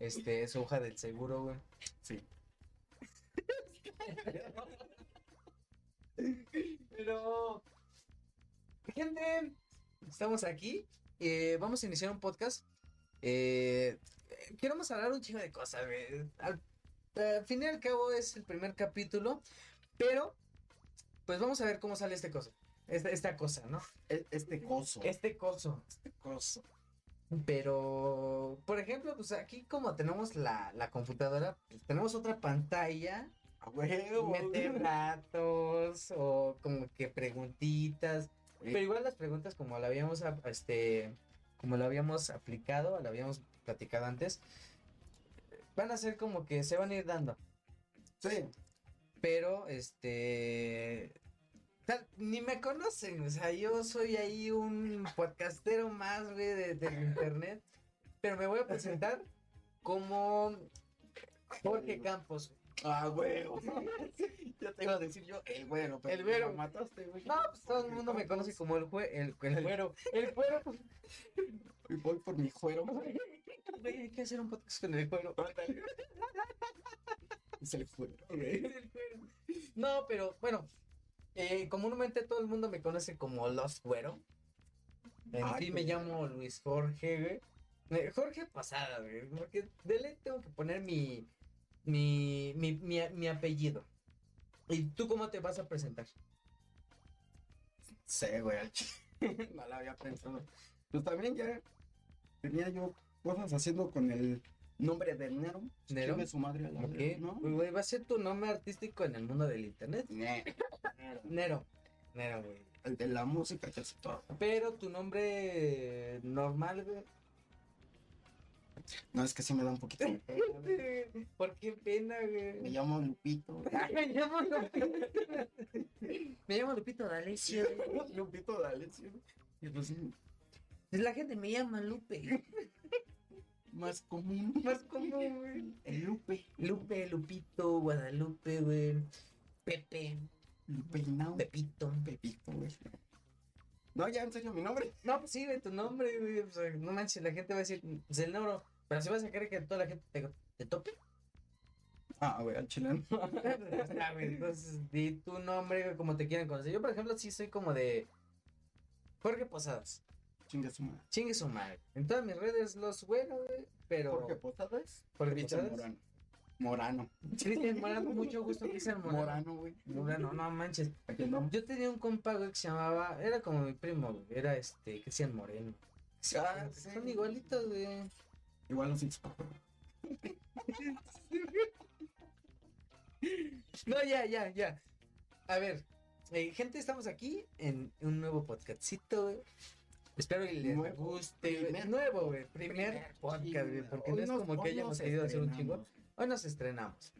este, su hoja del seguro, güey. Sí. Pero, gente, estamos aquí. eh, vamos a iniciar un podcast. Eh, queremos hablar un chingo de cosas, güey. Al, al fin y al cabo es el primer capítulo, pero pues vamos a ver cómo sale este cosa. Esta, esta cosa, ¿no? E- Este coso. Este coso. Este coso. Pero, por ejemplo, pues aquí como tenemos la, la computadora, pues tenemos otra pantalla meter datos o como que preguntitas. Pero igual las preguntas como la habíamos este como la habíamos aplicado, la habíamos platicado antes, van a ser como que se van a ir dando. Sí. Pero este ni me conocen, o sea, yo soy ahí un podcastero más, güey, de, del internet. Pero me voy a presentar como Jorge Campos. Ah, huevo. ya te iba a decir yo, el güero. pero El güero. mataste, güey. No, pues todo el mundo me conoce como el, jue- el, el güero. El güero. Y voy por mi güero. Güey, hay que hacer un podcast con el güero. es el güero, güey. No, pero bueno, eh, comúnmente todo el mundo me conoce como Los Güero. En Ay, sí me güey. llamo Luis Jorge, güey. Eh, Jorge Pasada, güey. Porque de ley tengo que poner mi, mi, mi, mi, mi apellido. ¿Y tú cómo te vas a presentar? Sí, güey, no la había pensado. Pues también ya tenía yo cosas haciendo con el nombre de Nero. ¿Nero? Chingue su madre la ¿Ok? verga, ¿no? Güey, va a ser tu nombre artístico en el mundo del internet. Nero. Nero. Nero, güey. El de la música que hace todo. Pero tu nombre normal, güey. No, es que sí me da un poquito. de pena. ¿Por qué pena, Me güey? llamo Lupito. Me llamo Lupito. Me llamo Lupito D'Alessio. Lupito, dale, sí. Y pues La gente me llama Lupe. Más común. Más común, güey. El Lupe. Lupe, Lupito, Guadalupe, güey. Pepe, Lupeinao. Pepito. Pepito, güey. No, ya en serio, mi nombre. No, pues sí, güey, tu nombre, güey. O sea, no manches, la gente va a decir, es el Neuro. Pero si vas a querer que toda la gente te, te tope. Ah, güey, al chileno. Ah, güey, Entonces, di tu nombre, güey, como te quieran conocer. Yo, por ejemplo, sí soy como de Jorge Posadas. Chingue su madre. Chingue su madre. En todas mis redes los bueno, güey. Pero. Jorge Posadas. Jorge Posadas. Morano. Morano. Cristian Morano, mucho gusto, Cristian Morano. Morano, güey. Morano, no manches. Yo tenía un compa, güey, que se llamaba. Era como mi primo, güey. Era este, Cristian Moreno. Ah, sí. Son igualitos, güey. Igual los Six No, ya, ya, ya. A ver, eh, gente, estamos aquí en un nuevo podcastcito, güey. Espero que les Nuevo. guste. Primer- nuevo, güey. Primer podcast, güey. Porque no es como que hayamos querido hacer un chingo. Hoy nos estrenamos.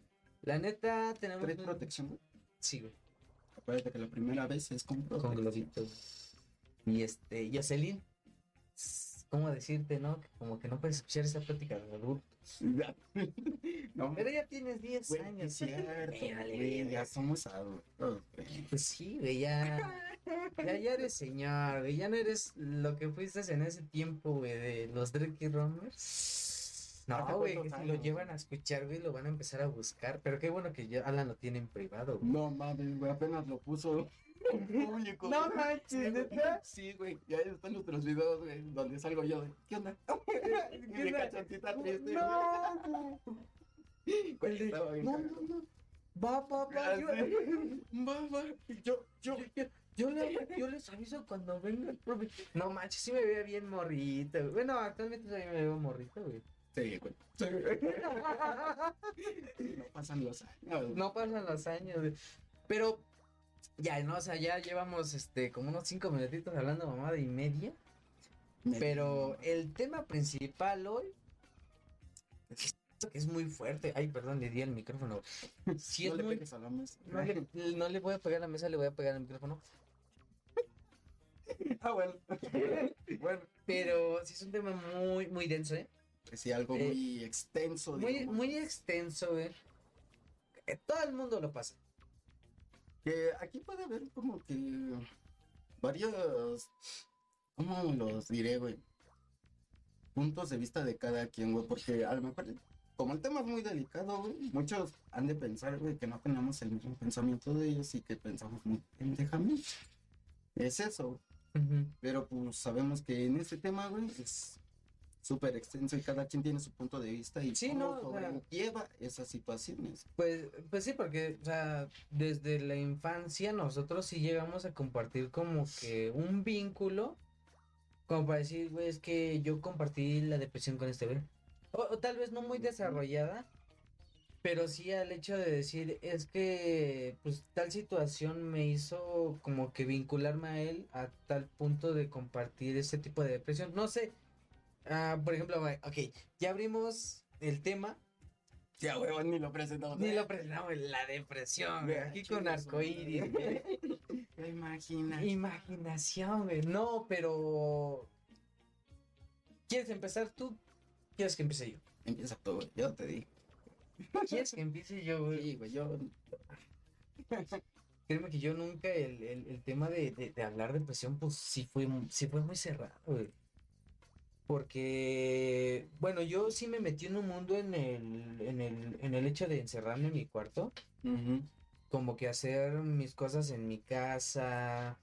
La neta, tenemos. ¿Traes un- protección, güey? Sí, güey. Acuérdate que la primera vez es con Con globitos. Y este, Jocelyn. ¿Cómo decirte, no? Como que no puedes escuchar esa plática de no, Pero ya tienes 10 güey, años. es cierto, vale, güey, verga. ya somos adultos. Pues sí, güey, ya. Ya, ya eres señor, güey. Ya no eres lo que fuiste en ese tiempo, güey, de los Drecky Rommers. ¿Hace No, güey, que si lo llevan a escuchar, güey, lo van a empezar a buscar. Pero qué bueno que ya Alan lo tiene en privado, güey. No mames, güey, apenas lo puso público. No manches. ¿neta? Sí, güey, ya están nuestros videos, güey, donde salgo yo de, ¿qué onda? ¿Qué Mi cachoncita triste, No, güey. El de- Estaba bien no, no, no. Va, va, va. Ah, Yo. Va, va, yo, yo, yo, yo, yo le- yo les aviso cuando venga el profe. No manches, sí me veía bien morrito. güey. Bueno, actualmente todavía me veo morrito, güey. Sí, güey. Sí, güey. No pasan los años. No pasan los años, güey. Pero, ya, no, o sea, ya llevamos este como unos cinco minutitos hablando mamada y media. Pero el tema principal hoy es muy fuerte. Ay, perdón, le di el micrófono. No le muy. pegues a la mesa. No le, no le voy a pegar a la mesa, le voy a pegar al micrófono. Ah, bueno. bueno. Pero sí es un tema muy, muy denso, ¿eh? Sí, algo Eh, muy extenso. Muy, digamos. muy extenso, güey. Eh, Todo el mundo lo pasa. Que aquí puede haber como que varios. ¿Cómo los diré, güey? puntos de vista de cada quien, güey, porque a lo mejor, como el tema es muy delicado, güey, muchos han de pensar, güey, que no tenemos el mismo pensamiento de ellos y que pensamos muy pendejamente. Es eso, Ujú. pero pues sabemos que en este tema, güey, es súper extenso y cada quien tiene su punto de vista y Sí, cómo no, o sea- sobrelleva esas situaciones. Pues, pues sí, porque, o sea, desde la infancia nosotros sí llegamos a compartir como que un vínculo, como para decir, güey, es que yo compartí la depresión con este güey. O, o tal vez no muy desarrollada, pero sí al hecho de decir, es que, pues, tal situación me hizo como que vincularme a él a tal punto de compartir ese tipo de depresión. No sé, ah, por ejemplo, güey, ok, ya abrimos el tema. Ya, güey, ni lo presentamos. Ni lo presentamos, la depresión, güey, aquí con arcoíris, güey. ¿Te imaginas? Imaginación, güey. No, pero. ¿Quieres empezar tú? ¿Quieres que empiece yo? Empieza todo, yo te digo. ¿Quieres que empiece yo, güey? Sí, güey, yo. Créeme que yo nunca, el, el, el tema de, de, de hablar de depresión, pues sí fue, sí fue muy cerrado, güey. Porque, bueno, yo sí me metí en un mundo en el, en el, en el hecho de encerrarme en mi cuarto. Como que hacer mis cosas en mi casa,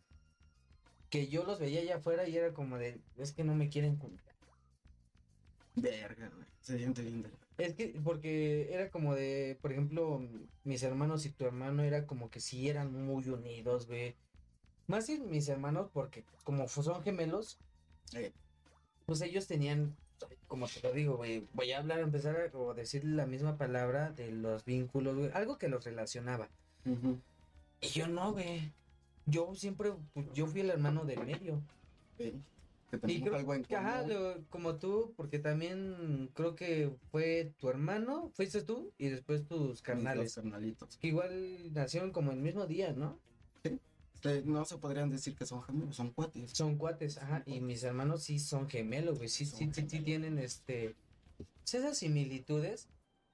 que yo los veía allá afuera y era como de, es que no me quieren juntar. Verga, güey. Se siente bien. de- Es que, porque era como de, por ejemplo, mis hermanos y tu hermano era como que sí eran muy unidos, güey. Más bien mis hermanos, porque como son gemelos, Eh, pues ellos tenían, como te lo digo, güey, voy a hablar, empezar a decir la misma palabra de los vínculos, güey, algo que los relacionaba. Y yo no, güey. Yo siempre, pues, yo fui el hermano del medio. Sí, Que Y creo algo en que, ajá, lo- como tú, porque también creo que fue tu hermano, fuiste tú y después tus Mis dos carnales. carnalitos. Que igual nacieron como el mismo día, ¿no? No se podrían decir que son gemelos, son cuates. Son cuates, ajá. Y mis hermanos sí son gemelos, güey. Sí, Son sí, sí, tienen este. pues, esas similitudes.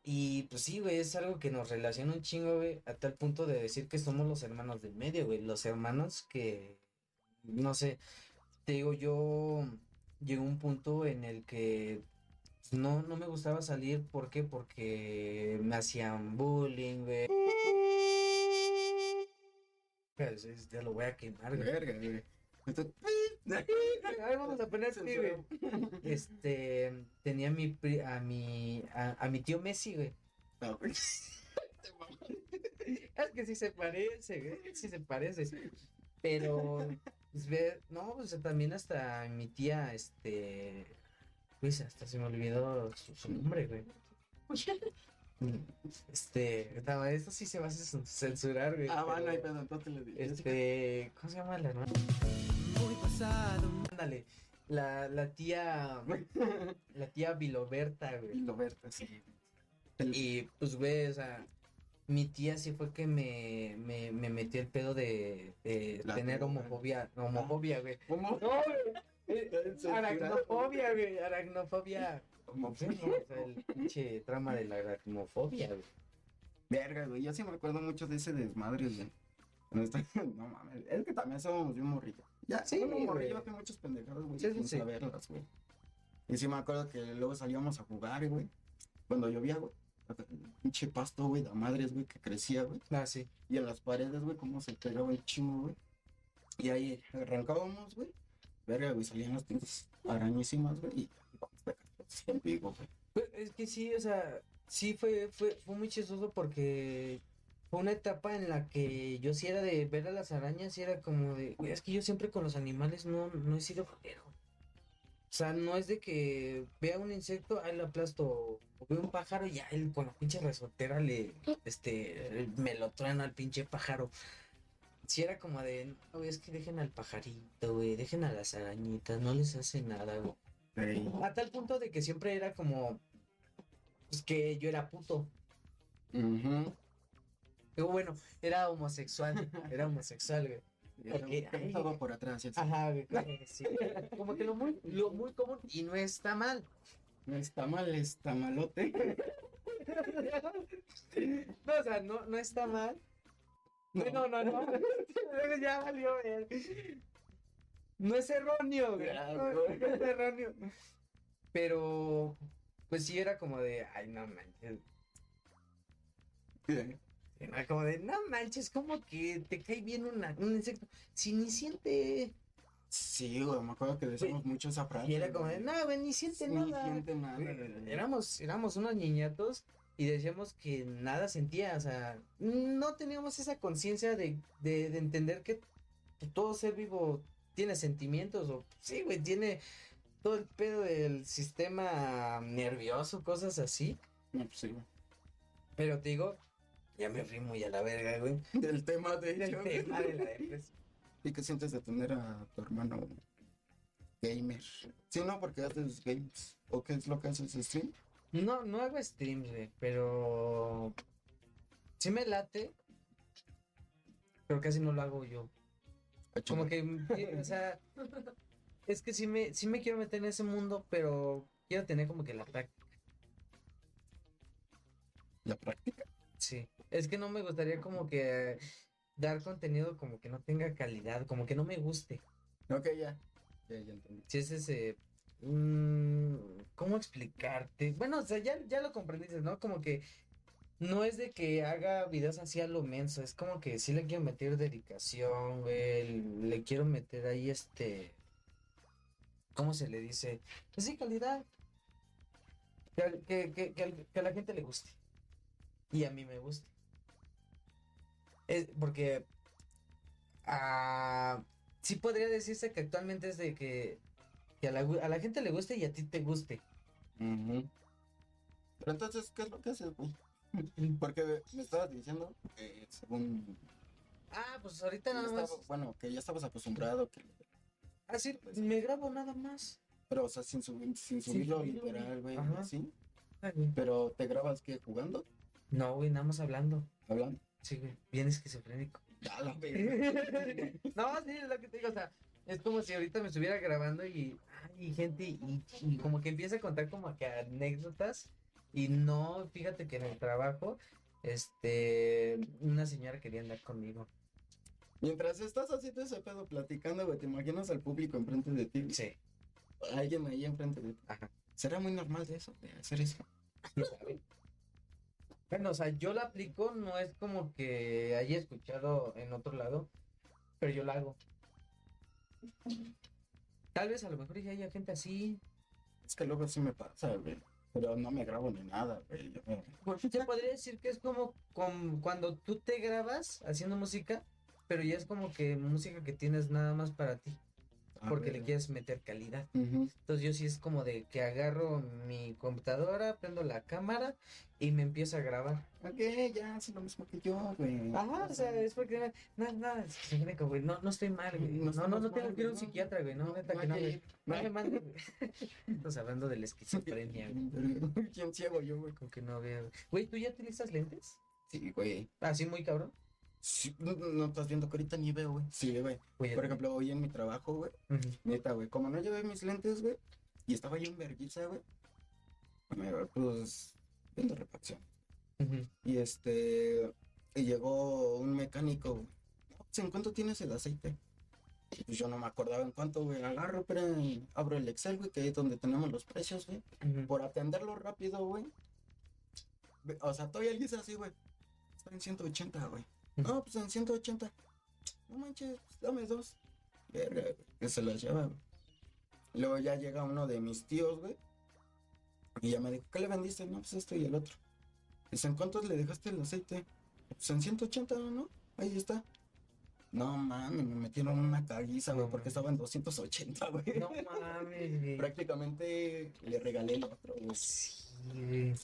Y pues sí, güey, es algo que nos relaciona un chingo, güey, a tal punto de decir que somos los hermanos del medio, güey. Los hermanos que. No sé. Te digo, yo. Llegó un punto en el que. pues, No, no me gustaba salir, ¿por qué? Porque me hacían bullying, güey. Es- es- Ya lo voy a quemar, güey. Verga, güey. Esto- A ver, vamos a poner pi, güey. Este, tenía a mi, pri- a mi, a, a mi tío Messi, güey. No, güey. Es que sí se parece, güey, sí se parece. Pero, pues ve, no, pues también hasta mi tía, este, pues hasta se me olvidó su, su nombre, güey. Este, estaba, esto sí se va a cen- censurar, güey. Ah, bueno, hay pedo, entonces le digo. Este, ¿cómo se llama la hermana? Muy pasado. Ándale, la, la tía, la tía Viloberta, güey. Y lo verte, sí. Y pues, güey, o sea, mi tía sí fue que me, me, me metió el pedo de, tener homofobia, no, homofobia, güey. No, güey. eh. Aracnofobia, güey, aracnofobia. Como Sí, ¿no? O sea, el pinche trama de la aracnofobia, güey. Verga, güey. Yo sí me acuerdo mucho de ese desmadre, güey. Cuando está- No mames. Es que también somos de un morrillo. Ya, Sí, un morrillo hace muchos pendejados, güey. Sí, sí, sí. saberlas, güey. Y sí me acuerdo que luego salíamos a jugar, güey. Cuando llovía, güey. Pinche pasto, güey, de madres, güey, que crecía, güey. Ah, sí. Y en las paredes, güey, cómo se pegaba el chingo, güey. Y ahí arrancábamos, güey. Verga, güey, salían las pinches arañísimas, güey. Y Pues, es que sí, o sea, sí fue, fue, fue muy chistoso porque fue una etapa en la que yo sí era de ver a las arañas y era como de, "Güey, es que yo siempre con los animales no, no he sido jodero. O sea, no es de que vea un insecto, ahí lo aplasto, o veo un pájaro y él con la pinche resortera le, este, me lo truena al pinche pájaro. Sí era como de, es que dejen al pajarito, güey, dejen a las arañitas, no les hace nada, güey. A tal punto de que siempre era como, pues que yo era puto. Pero bueno, era homosexual, era homosexual, güey. Porque, Porque ay, estaba por atrás. sabes. Ajá, güey, sí. Como que lo muy, lo muy común y no está mal. No está mal, está malote. No, o sea, no, no está mal. No, no, no, no. ya valió, güey. No es erróneo, güey. Ya, No, güey. no es erróneo. Pero, pues sí era como de, ay, no manches. ¿Qué? Era como de, no manches, como que te cae bien una- un insecto. Si ni siente. Sí, güey, me acuerdo que decíamos mucho esa frase. Y era como de, no, güey, ni siente Ni nada. siente nada, Güey, güey. Éramos, éramos unos niñatos y decíamos que nada sentía, o sea, no teníamos esa conciencia de, de, de entender que todo ser vivo tiene sentimientos, o sí, güey, tiene todo el pedo del sistema nervioso, cosas así. No, pues sí, güey. Pero te digo, ya me fui muy a la verga, güey. Del tema de Del hecho. tema de la depresión. ¿Y qué sientes de tener a tu hermano gamer? Sí, no, porque haces games. ¿O qué es lo que haces stream? No, no hago streams, güey, pero sí me late, pero casi no lo hago yo. Como que, eh, o sea, es que sí me, sí me quiero meter en ese mundo, pero quiero tener como que la práctica. La práctica. Sí. Es que no me gustaría como que dar contenido como que no tenga calidad, como que no me guste. Ok, ya. Ya, ya entendí. Si es ese. mm, ¿Cómo explicarte? Bueno, o sea, ya, ya lo comprendiste, ¿no? Como que no es de que haga videos así a lo menso, es como que sí le quiero meter dedicación, güey. Le quiero meter ahí este. ¿Cómo se le dice? Pues sí, calidad. Que, que, que, que a la gente le guste. Y a mí me guste. Es porque. ah, sí podría decirse que actualmente es de que, a, la, a la gente le guste y a ti te guste. Pero entonces, ¿qué es lo que haces? Porque me estabas diciendo que según... Ah, pues ahorita nada más. estaba- bueno, que ya estabas acostumbrado, que... Así, me grabo nada más. pero o sea, sin, subir, sin subirlo literal, güey. ¿sí? Ay, güey. Pero te grabas, ¿qué? ¿Jugando? No, güey, nada más hablando. ¿Hablando? Sí, güey, bien esquizofrénico. Ya la no, sí, es lo que te digo, o sea, es como si ahorita me estuviera grabando y hay gente y, y como que empieza a contar como que anécdotas y no, fíjate que en el trabajo, este, una señora quería andar conmigo. Mientras estás haciendo ese pedo platicando, güey, te imaginas al público enfrente de ti. Sí, Alguien ahí enfrente de ti. ajá. ¿Será muy normal de eso? De hacer eso. Bueno, o sea, yo la aplico, no es como que haya escuchado en otro lado, pero yo la hago. Tal vez a lo mejor ya haya gente así. Es que luego sí me pasa, güey. Pero no me grabo ni nada, güey. Se podría decir que es como, con- cuando tú te grabas haciendo música, pero ya es como que música que tienes nada más para ti, Ah, porque le quieres meter calidad. Ujú. Entonces yo sí es como de que agarro mi computadora, prendo la cámara y me empiezo a grabar. Ok, ya hace lo mismo que yo, güey. Ajá, o sea, es porque no, no, es güey, no, no estoy mal, güey. No No, no, no, tengo mal, que ir a un psiquiatra, güey, no, neta que no. No me mandes, güey. Estamos hablando de la esquizofrenia, güey. ¿Quién ciego yo, güey? Como que no veo. Güey, ¿tú ya utilizas lentes? Sí, güey. Así muy cabrón. Sí, no, no estás viendo que ahorita ni veo, güey. Sí, güey. Por ejemplo, hoy en mi trabajo, güey. Ujú. Neta, güey. Como no llevé mis lentes, güey. Y estaba yo en vergüenza, güey. Me pues viendo refacción. Y este. Y llegó un mecánico, güey. "No, pues, ¿En cuánto tienes el aceite? Pues yo no me acordaba en cuánto, güey. Agarro, pero abro el Excel, güey, que es donde tenemos los precios, güey. Por atenderlo rápido, güey. O sea, todavía alguien dice así, güey. Está en 180, güey. No, pues en 180. No manches, pues, dame dos. Verga, güey. Que se las lleva, güey. Luego ya llega uno de mis tíos, güey. Y ya me dijo, ¿qué le vendiste? No, pues esto y el otro. Dice, ¿en cuántos le dejaste el aceite? Pues en 180, ¿no? Ahí está. No mames, me metieron una caguiza, güey, porque estaba en 280, güey. No mames, güey. Prácticamente le regalé el otro, güey. Sí, güey.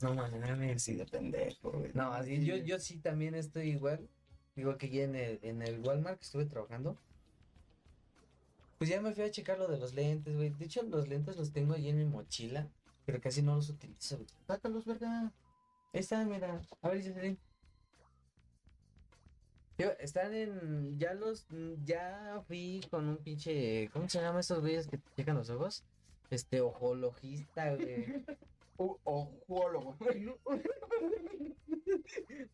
No mames. Sí, de pendejo, güey. No, así yo, yo sí también estoy igual. Digo que ya en el, en el Walmart que estuve trabajando. Pues ya me fui a checar lo de los lentes, güey. De hecho, los lentes los tengo ahí en mi mochila, pero casi no los utilizo. güey. Sácalos, verga. Ahí están, mira. A ver, Jocelyn. Yo, están en. Ya los. Ya fui con un pinche. ¿Cómo se llama esos güeyes que te checan los ojos? Este, ojoologista, güey. Ojólogo.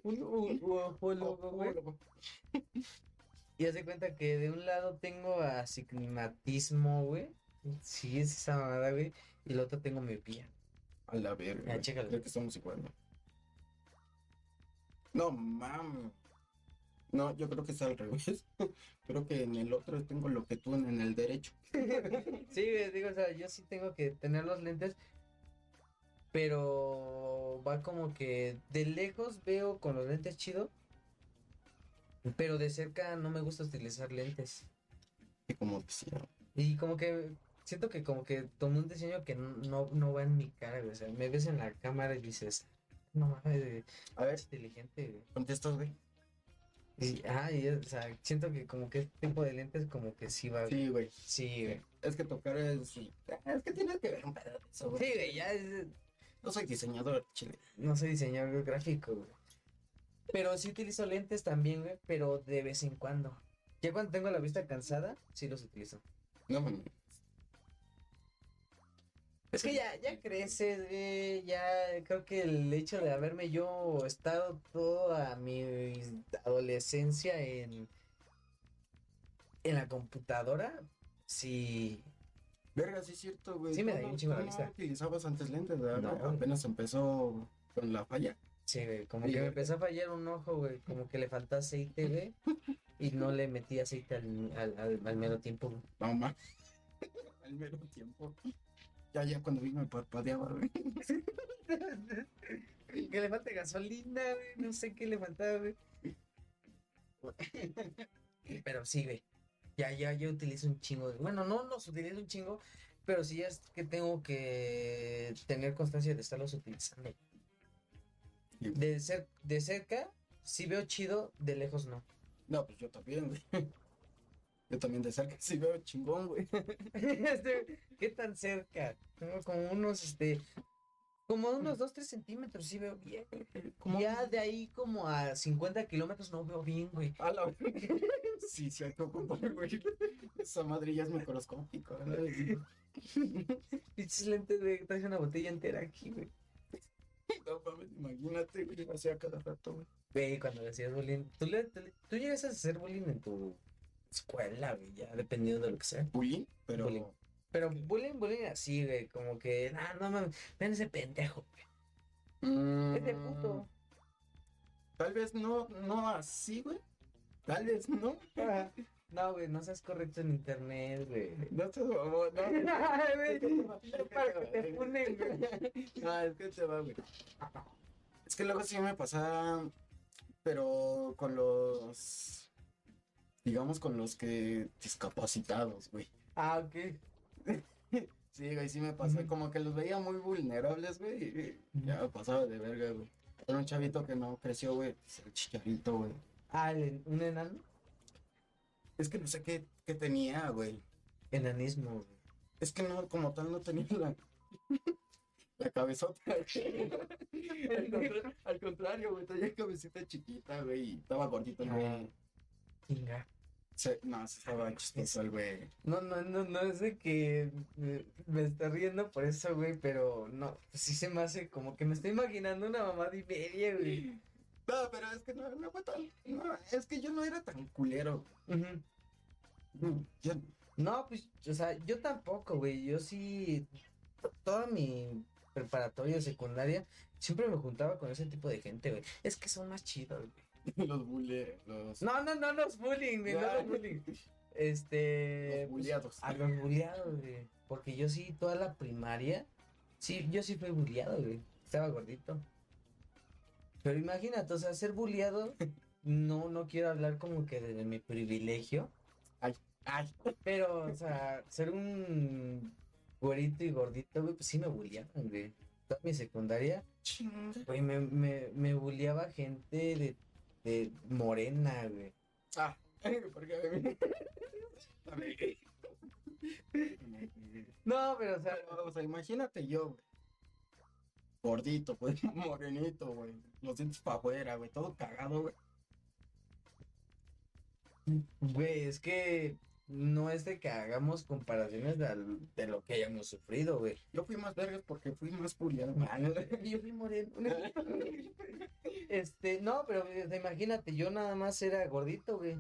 un, ojólogo, güey. Y haz de cuenta que de un lado tengo astigmatismo, güey. Sí, es esa mamada, güey. y la otra tengo miopía. A la verga. Ya, chécalo. Creo que estamos igual, güey. No, mames. No, yo creo que es al revés. creo que en el otro tengo lo que tú en, el derecho. Sí, digo, o sea, yo sí tengo que tener los lentes, pero va como que de lejos veo con los lentes chido, pero de cerca no me gusta utilizar lentes. Y como decía, Y como que siento que como que tomé un diseño que no, no, va en mi cara, güey. O sea, me ves en la cámara y dices, no mames, a ver, es inteligente, güey. contestas, güey. Y, ah, y, o sea, siento que como que este tipo de lentes como que sí va. Sí, güey. Sí, güey. Es que tocar es. Es que tienes que ver un pedo de eso, güey. Sí, güey, ya es- No soy diseñador, chile. no soy diseñador gráfico, güey. Pero sí utilizo lentes también, güey, pero de vez en cuando. Ya cuando tengo la vista cansada, sí los utilizo. No, mames. Es que ya, ya creces, güey, ya creo que el hecho de haberme yo estado toda mi adolescencia en, en la computadora, sí, Verga, sí es cierto, güey. Sí me Tú da no- un chingo la vista. utilizabas antes lentes, ¿verdad? No. Apenas empezó con la falla. sí, güey, como Sí, que me güey. empezó a fallar un ojo, güey, como que le faltó aceite, güey, y no le metí aceite al, al, al, al mero tiempo, güey. No, ma. Al mero tiempo. Ya, ya cuando vi me parpadeaba, güey. Que le falte gasolina, güey. No sé qué le faltaba, güey. Pero sí, güey. Ya, ya, ya utilizo un chingo. de- Bueno, no los utilizo un chingo, pero sí es que tengo que tener constancia de estarlos utilizando. De, cer de cerca, sí veo chido, de lejos no. No, pues yo también, güey. Yo también de cerca sí veo chingón, güey. Este, ¿Qué tan cerca? Tengo como unos, este, como unos 2, 3 centímetros, sí veo bien. Ya de ahí como a 50 kilómetros no veo bien, güey. A la Sí, sí, hay que ocupar, güey. Esa madre ya es microscópico, güey. Pinches lentes, güey, traes una botella entera aquí, güey. No mames, imagínate, güey, hacía cada rato, güey. Güey, cuando le hacías bullying, ¿tú, le, tú, le- tú llegas a hacer bullying en tu escuela, güey, ya dependiendo de lo que sea. Bullying, pero. Bullying. Pero bullying, bullying así, güey, como que, nah, no mames, ven ese pendejo, güey. Mm, Es de puto. Tal vez no, no así, güey. Tal vez no. No, güey, no seas correcto en internet, güey. No te no, no. Ay, güey, no para que te funen, güey. No, es que te va, güey. Es que luego sí me pasa, pero con los, digamos, con los que discapacitados, güey. Ah, ok. Sí, güey, sí me. Ujú. Como que los veía muy vulnerables, güey. y Ya me pasaba de verga, güey. Era un chavito que no creció, güey. pues, El chicharito, güey. Ah, un enano. Es que no sé qué, qué tenía, güey. Enanismo, güey. Es que no, como tal, no tenía la, la cabezota. al, contra- al contrario, güey, tenía cabecita chiquita, güey, y estaba gordito, Ah. güey. Chinga. Se- no, se estaba chistoso el güey. No, no, no, no es de que me, me está riendo por eso, güey, pero no, pues sí se me hace como que me estoy imaginando una mamada y media, güey. No, pero es que no, no fue tan. No, es que yo no era tan culero. No, yo- No, pues, o sea, yo tampoco, güey, yo sí, to- toda mi preparatoria, secundaria, siempre me juntaba con ese tipo de gente, güey. Es que son más chidos, güey. los bulé, los, No, no, no los bullying, güey, no los bullying. Este, los bulleados. A los bulleados, güey. Porque yo sí, toda la primaria, sí, yo sí fui bulleado, güey. Estaba gordito. Pero imagínate, o sea, ser bulleado, no, no quiero hablar como que de mi privilegio. Ay, Pero, o sea, ser un güerito y gordito, güey, pues sí me bulleaban, güey. Toda mi secundaria, güey, me, me, me bulleaba gente de, de morena, güey. Ah, porque a mí. No, pero, o sea, O sea, imagínate yo, güey. Gordito, pues, morenito, güey. Los dientes para afuera, güey. Todo cagado, güey. Güey, es que no es de que hagamos comparaciones de, al- de lo que hayamos sufrido, güey. Yo fui más vergas porque fui más puliado. Yo fui moreno. Este, no, pero imagínate, yo nada más era gordito, güey.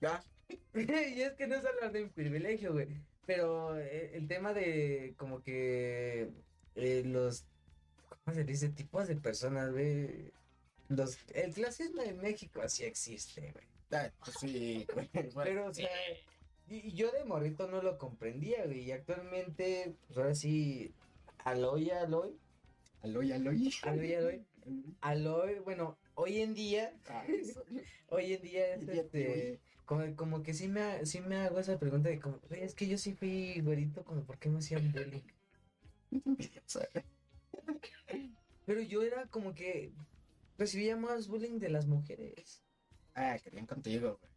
Ya. y es que no es hablar de mi privilegio, güey. Pero eh, el tema de como que eh, los, ¿cómo se dice? Tipos de personas, güey. Los, el clasismo en México así existe, güey. Pues sí. Pero, o sea, y, yo de morrito no lo comprendía, güey. Y actualmente, pues ahora sí, aloy, aloy, Aloy, aloy. aloy, aloy, aloy, bueno, hoy en día, hoy en día es este, como, como que sí me, sí me hago esa pregunta de como, "Güey, es que yo sí fui güerito, como, ¿por qué me hacían bullying? Pero yo era como que recibía más bullying de las mujeres. Ah, querían contigo, güey.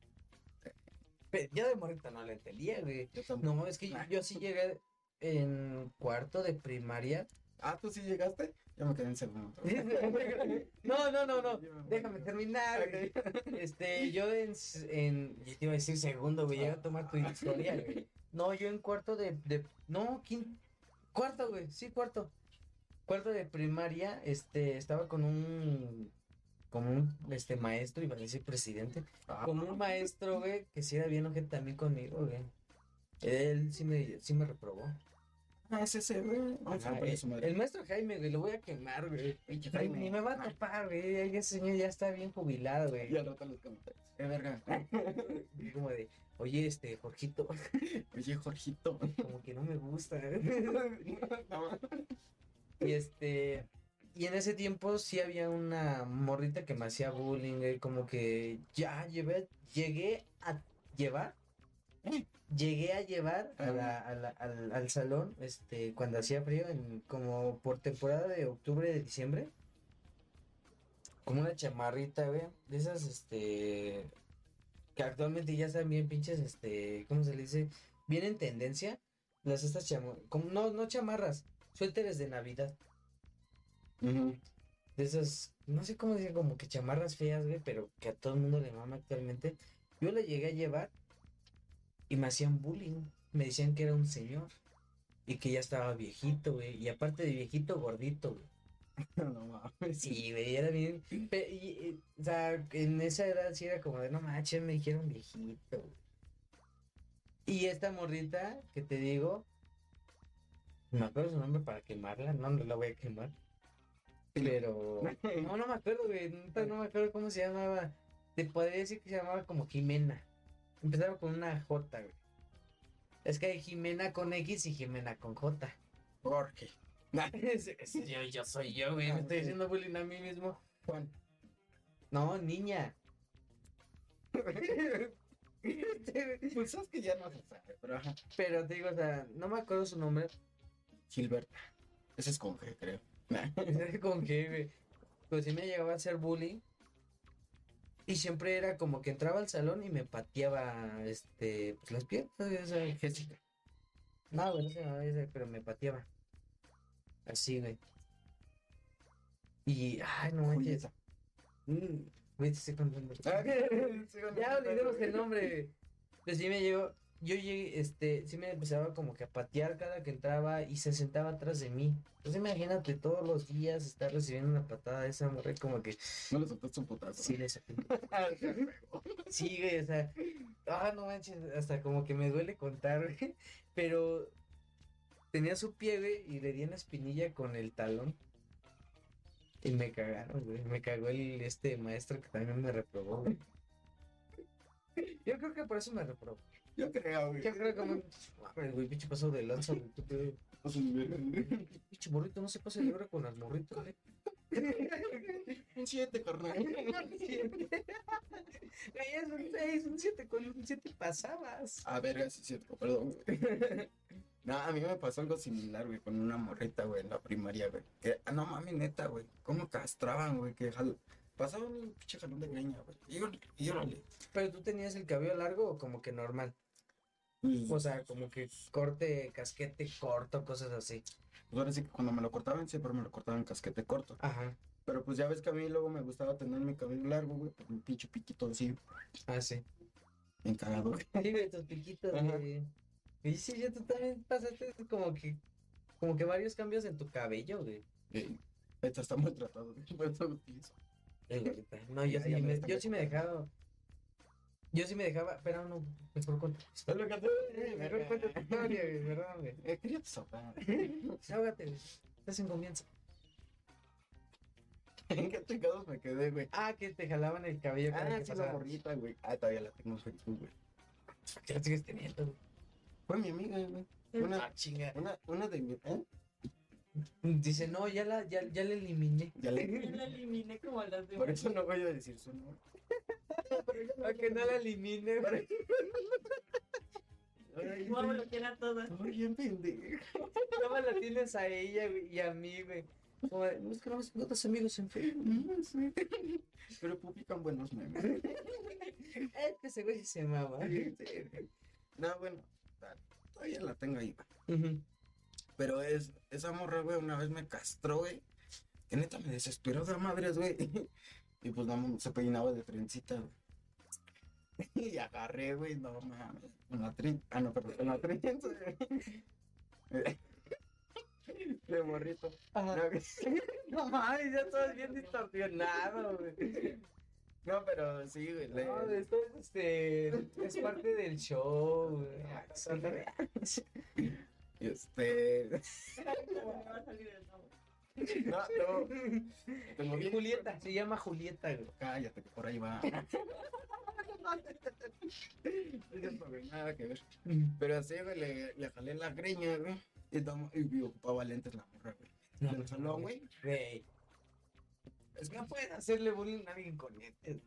Pero yo de morrito no lo entendía, güey. No, es que yo, yo sí llegué en cuarto de primaria. Ah, ¿tú sí llegaste? Yo me quedé en segundo. No, no, no, no. Déjame terminar, güey. Este, yo en, en, yo te iba a decir segundo, güey, llega a tomar tu historia, güey. No, yo en cuarto de, de, no, quinto, cuarto, güey, sí, cuarto. Cuarto de primaria, este, estaba con un, como un, este, maestro, iba a decir presidente, Ah, con un maestro, güey, que sí era bien ojete también conmigo, güey. Él sí me, sí me reprobó. Ah, es ese, güey. Vamos a Ajá, romperle el, maestro Jaime, güey, lo voy a quemar, güey. Jaime. ni me va a Ah, topar, güey. Ese señor ya está bien jubilado, güey. Y al rato los comentarios. Eh, verga. Como de, oye, este, Jorgito, Oye, Jorgito. como que no me gusta. No, y este, y en ese tiempo sí había una morrita que me hacía bullying, como que ya llevé, llegué a llevar, llegué a llevar a la- a la- al, al salón, este, cuando hacía frío, en, como por temporada de octubre, de diciembre, como una chamarrita, güey, de esas, este, que actualmente ya están bien pinches, este, ¿cómo se le dice? Bien en tendencia, las estas chamarras, no, no chamarras, suéteres de Navidad, De esas, no sé cómo decir, como que chamarras feas, güey, pero que a todo el mundo le mama actualmente. Yo la llegué a llevar y me hacían bullying, me decían que era un señor y que ya estaba viejito, güey, y aparte de viejito, gordito, güey. No mames. Sí, güey, era bien. y, y, o sea, en esa edad sí era como de no manches, me dijeron viejito. güey". Y esta morrita que te digo, no me acuerdo su nombre para quemarla, no, no la voy a quemar. Pero. No, no me acuerdo, güey. No me acuerdo cómo se llamaba. Te podría decir que se llamaba como Jimena. Empezaba con una J, güey. Es que hay Jimena con X y Jimena con J. Jorge. Yo, yo soy yo, güey. Me estoy haciendo bullying a mí mismo. Juan. No, niña. Pues sabes que ya no se sabe, pero ajá. Pero te digo, o sea, no me acuerdo su nombre. Gilberta. Ese es con G, creo. con qué, güey. Pues sí me llegaba a hacer bullying. Y siempre era como que entraba al salón y me pateaba, este, pues las piernas, o sea, Jessica. No, güey, no se llamaba ese, pero me pateaba. Así, güey. Y, ay, no manches. Mm, Güey, te estoy contando. Ya olvidemos el nombre. Pues sí me llegó, yo llegué, este, sí me empezaba como que a patear cada que entraba y se sentaba atrás de mí. Entonces imagínate todos los días estar recibiendo una patada de esa mujer como que No le soltaste un putazo. sí le Sí, güey, o sea, ah, no manches, hasta como que me duele contar, güey. Pero tenía su pie, güey, y le di una espinilla con el talón. Y me cagaron, güey. Me cagó el este maestro que también me reprobó, güey. Yo creo que por eso me reprobó. Yo creo, güey. Yo creo que como, mames, güey, pinche paso de lanza, güey. tú. Paso de verga, güey. Pinche morrito, no se pase de hora con las morritos, güey. Un 7, carnal. Güey, es un 6, un 7, con un 7 pasabas. A ver, sí es cierto, perdón, güey. No, a mí me pasó algo similar, güey, con una morrita, güey, en la primaria, güey. Que, ah, no mami, neta, güey. ¿Cómo castraban, güey? Que jal... pasaban un pinche jalón de greña, güey. Y y órale. Pero tú tenías el cabello largo o como que normal. O sea, como que corte, casquete corto, cosas así. pues ahora sí que cuando me lo cortaban, siempre me lo cortaban casquete corto. Ajá. Pero pues ya ves que a mí luego me gustaba tener mi cabello largo, güey, por un pinche piquito así, Ah, sí. encagado, güey. Sí, güey, tus piquitos, Ajá. güey. Y sí, ya tú también pasaste como que, como que varios cambios en tu cabello, güey. Y Esto está maltratado, güey. No, yo sí, me yo sí me he dejado. Yo sí me dejaba, pero no, mejor cuento. Mejor cuento tu historia, güey, perdón, güey. Eh, quería. Desahógate, güey. Estás en confianza. ¿En qué chingados me quedé, güey? Ah, que te jalaban el cabello cada Ah, que sí, la morrita, güey. Ah, todavía la tengo en Facebook, güey. ¿Qué la sigues teniendo, güey? Fue mi amiga, güey. Una, Ah, chinga. una, una de mi... ¿eh? Dice, no, ya la, ya, ya la eliminé. Ya le... Yo la eliminé como a las de Por eso no voy a decir su nombre. Para que no la elimine, güey. Ay, Voy a bloquear a todas. Ay, bien pendejo. Me la tienes a ella, güey, y a mí, güey. Como de, no, es que no tengo dos amigos en Facebook. Mm, sí. Pero publican buenos memes. Es que ese güey se amaba. Sí, sí. No, bueno, todavía la tengo ahí. güey. Ujú. Pero es, esa morra, güey, una vez me castró, güey. Que neta me desesperó de madres, güey. Y pues no, se peinaba de trencita, güey. Y agarré, güey, no mames. Con la tren. Ah, no, perdón, con la trenza, güey. De morrito. No. No mames, ya estás bien distorsionado, güey. No, pero sí, güey. le- No, esto es, este, es parte del show, güey. Sí, güey. Este. ¿Cómo me va a salir el? No, no. Tengo bien- Julieta, se llama Julieta, güey. Cállate, que por ahí va. Nada que ver. Pero así, güey, le, le jalé la greña, güey. Y, tomo- y ocupaba lentes la morra, güey. No, Del salón, güey. Güey. Es que no pueden hacerle bullying a alguien con lentes.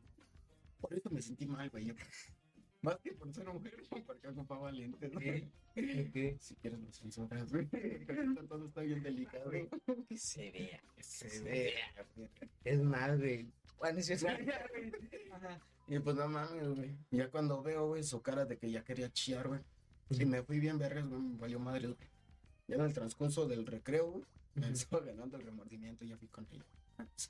Por eso me sentí mal, güey. Más que por ser mujer, porque ocupaba lentes, güey. Si quieres lo censuras, güey. Todo está bien delicado, güey. Que se vea. Que se vea, güey. Es más, güey. Bueno, es Ajá. Y pues no mames, güey. Ya cuando veo, güey, su cara de que ya quería chillar, güey. Y me fui bien vergas, güey, me valió madre, güey. Ya en el transcurso del recreo, güey, me estaba ganando el remordimiento y ya fui con ella.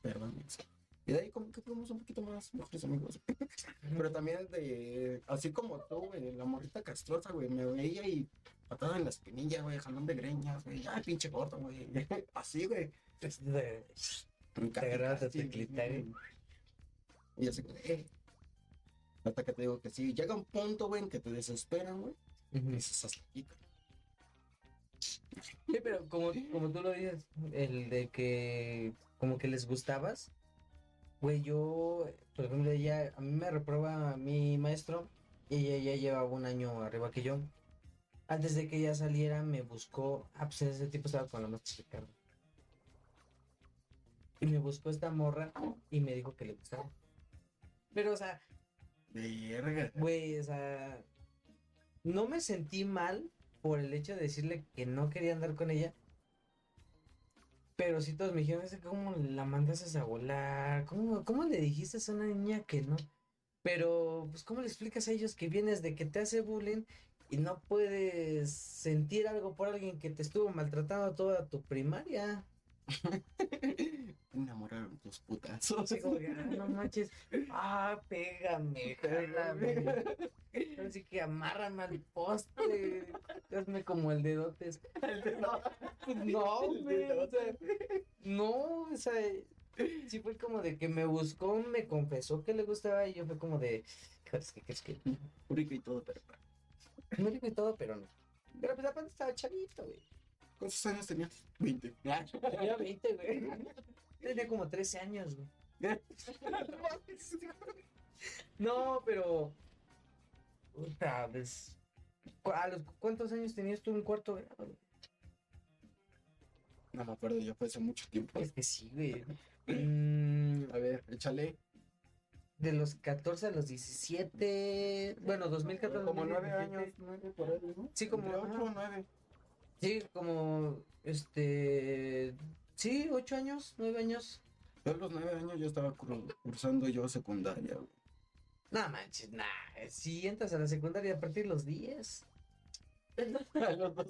Perdón, ex. Y de ahí como que fuimos un poquito más mejores amigos. Pero también de, así como tú, güey, la morrita castrosa, güey, me veía y patada en la espinilla, güey, jalón de greñas, güey, ay, pinche gordo, güey. Así, güey. Este, Te tu clitoris. Y así, güey, eh. Hasta que te digo que sí, llega un punto, güey, en que te desesperan, güey. Y dices hasta aquí. Sí, pero como, como tú lo dices, el de que como que les gustabas, güey, yo, por ejemplo, ella, a mí me reprueba mi maestro y ella ya llevaba un año arriba que yo. Antes de que ella saliera, me buscó, ah, pues ese tipo estaba con la más chica. Y me buscó esta morra y me dijo que le gustaba. Pero, o sea, Verga. Güey, o sea, no me sentí mal por el hecho de decirle que no quería andar con ella. Pero sí todos me dijeron, "Es que ¿cómo la mandaste a volar? ¿Cómo, cómo le dijiste a una niña que no? Pero, pues, ¿cómo le explicas a ellos que vienes de que te hace bullying y no puedes sentir algo por alguien que te estuvo maltratando toda tu primaria? Enamoraron tus putazos. Como que, "Ah, no manches, ah, pégame, jálame. Así que amárrame al poste, hazme como el dedotes. No, no, güey, o sea, no, o sea, sí fue como de que me buscó, me confesó que le gustaba y yo fue como de, ¿crees que crees que? Público y todo, pero. No digo y todo, pero no. Pero pues aparte estaba chavito, güey. ¿Cuántos años tenías? 20. Tenía 20, güey. Tenía como 13 años, güey. No, pero. Puta, pues, cu- ¿A los cuántos años tenías tú en cuarto grado? güey? No me acuerdo, ya fue hace mucho tiempo. Es que sí, güey. Mm, A ver, échale. de los 14 a los 17. Bueno, 2014. Como nueve 2017. años, nueve por ahí, ¿no? Sí, como- Entre ocho ajá. o nueve. Sí, como. Este. Sí, 8 años, 9 años. Yo a los nueve años ya estaba cur- cursando yo secundaria, güey. No manches, nah. Si entras a la secundaria a partir de los 10. A los dos.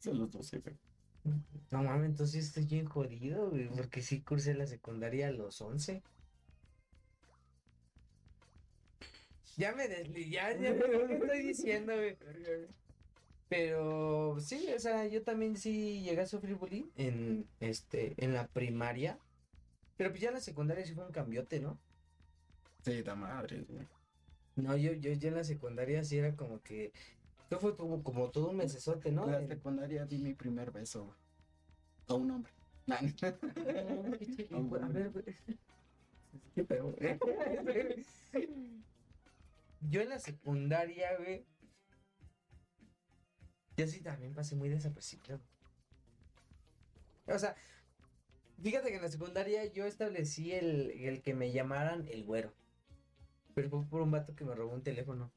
Son los doce, güey. No mames, entonces estoy bien jodido, güey, porque sí cursé la secundaria a los 11. Ya me desli, ya, ya sé qué estoy diciendo, güey. Pero sí, o sea, yo también sí llegué a sufrir bullying en, este, en la primaria. Pero pues ya en la secundaria sí fue un cambiote, ¿no? Sí, da madre, güey. No, yo, yo, yo en la secundaria sí era como que. Yo fue como, como todo un mesesote, ¿no? En la secundaria di mi primer beso. A un hombre. Nah, A ver, güey. Qué pedo, güey. Yo en la secundaria, güey. Yo sí también pasé muy desapercibido. O sea, fíjate que en la secundaria yo establecí el, el que me llamaran el güero. Pero fue por un vato que me robó un teléfono.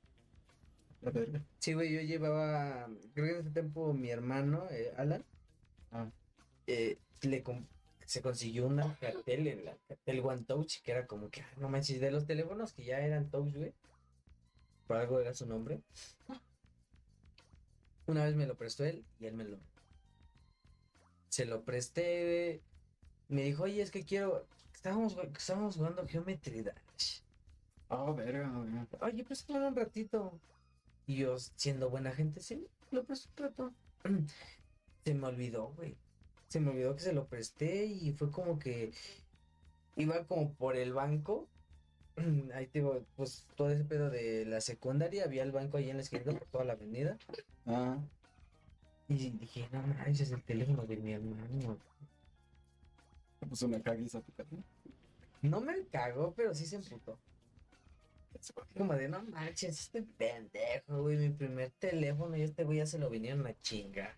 La verga. Sí, güey, yo llevaba, creo que en ese tiempo mi hermano, eh, Alan, Ah. eh, le se consiguió una cartel en la cartel One Touch, que era como que, ah, no manches, de los teléfonos que ya eran Touch, güey. Por algo era su nombre. Una vez me lo prestó él y él me lo... Se lo presté. Me dijo, oye, es que quiero... Estábamos, estábamos jugando Geometry Dash. Ah, verga, güey. Oye, préstamelo un ratito. Y yo, siendo buena gente, sí, lo presté un rato. Se me olvidó, güey. Se me olvidó que se lo presté y fue como que iba como por el banco. Ahí te digo, pues todo ese pedo de la secundaria, había el banco ahí en la esquina por toda la avenida. Ah, Y dije, no manches, el teléfono de mi hermano. puso una caguiza tu. No me cagó, pero sí se emputó. Como de, no manches, este pendejo, güey, mi primer teléfono y este güey ya se lo vinieron a chingar.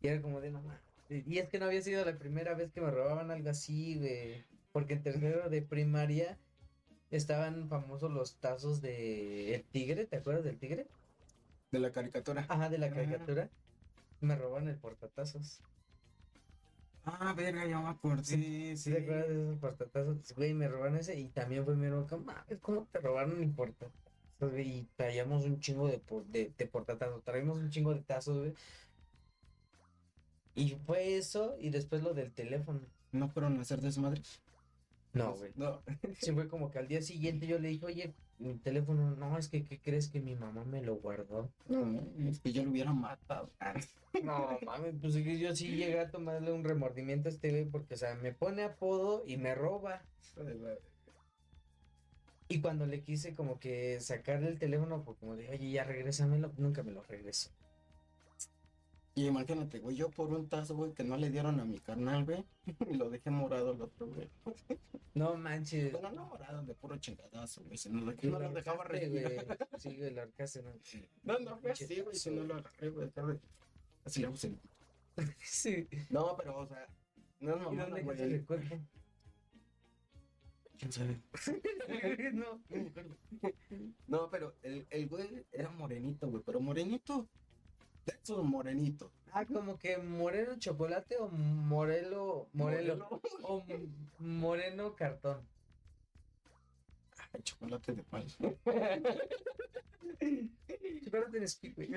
Y era como de, no manches. Y es que no había sido la primera vez que me robaban algo así, güey. Porque en tercero de primaria estaban famosos los tazos de El Tigre, ¿te acuerdas del Tigre? De la caricatura. Ajá, de la Ajá. caricatura. Me robaron el portatazos. Ah, verga, ya me acordé. Sí, ¿Sí te acuerdas de esos portatazos? Güey, me robaron ese y también fue mi hermano, ¿cómo te robaron mi portatazos, güey? Y traíamos un chingo de, por- de, de portatazos, traíamos un chingo de tazos, güey. Y fue eso y después lo del teléfono. ¿No fueron a hacer desmadre? No, güey. No. Sí fue como que al día siguiente yo le dije, oye, mi teléfono, no, es que, ¿qué crees que mi mamá me lo guardó? No, es que yo lo hubiera matado. No, mames, pues es que yo sí llegué a tomarle un remordimiento a este güey porque, o sea, me pone apodo y me roba. Y cuando le quise como que sacarle el teléfono, pues como dije, oye, ya regrésamelo, nunca me lo regresó. Y imagínate, güey, yo por un tazo, güey, que no le dieron a mi carnal, güey, y lo dejé morado el otro, güey. No manches. Bueno, no morado, de puro chingadazo, güey, si no lo, no lo dejaba reír. güey. Sí, güey, lo ahorcaste, ¿no? No, no fue así, güey, si no lo agarré, güey. Así le puse. Sí. No, pero, o sea, no es ¿Y mamada, güey. ¿Quién sabe? no. No, pero el, el güey era morenito, güey, pero morenito. Esos morenitos. Ah, como que moreno chocolate o morelo, morelo, o m- moreno cartón. Ay, chocolate de palo. Chocolate en speak, güey.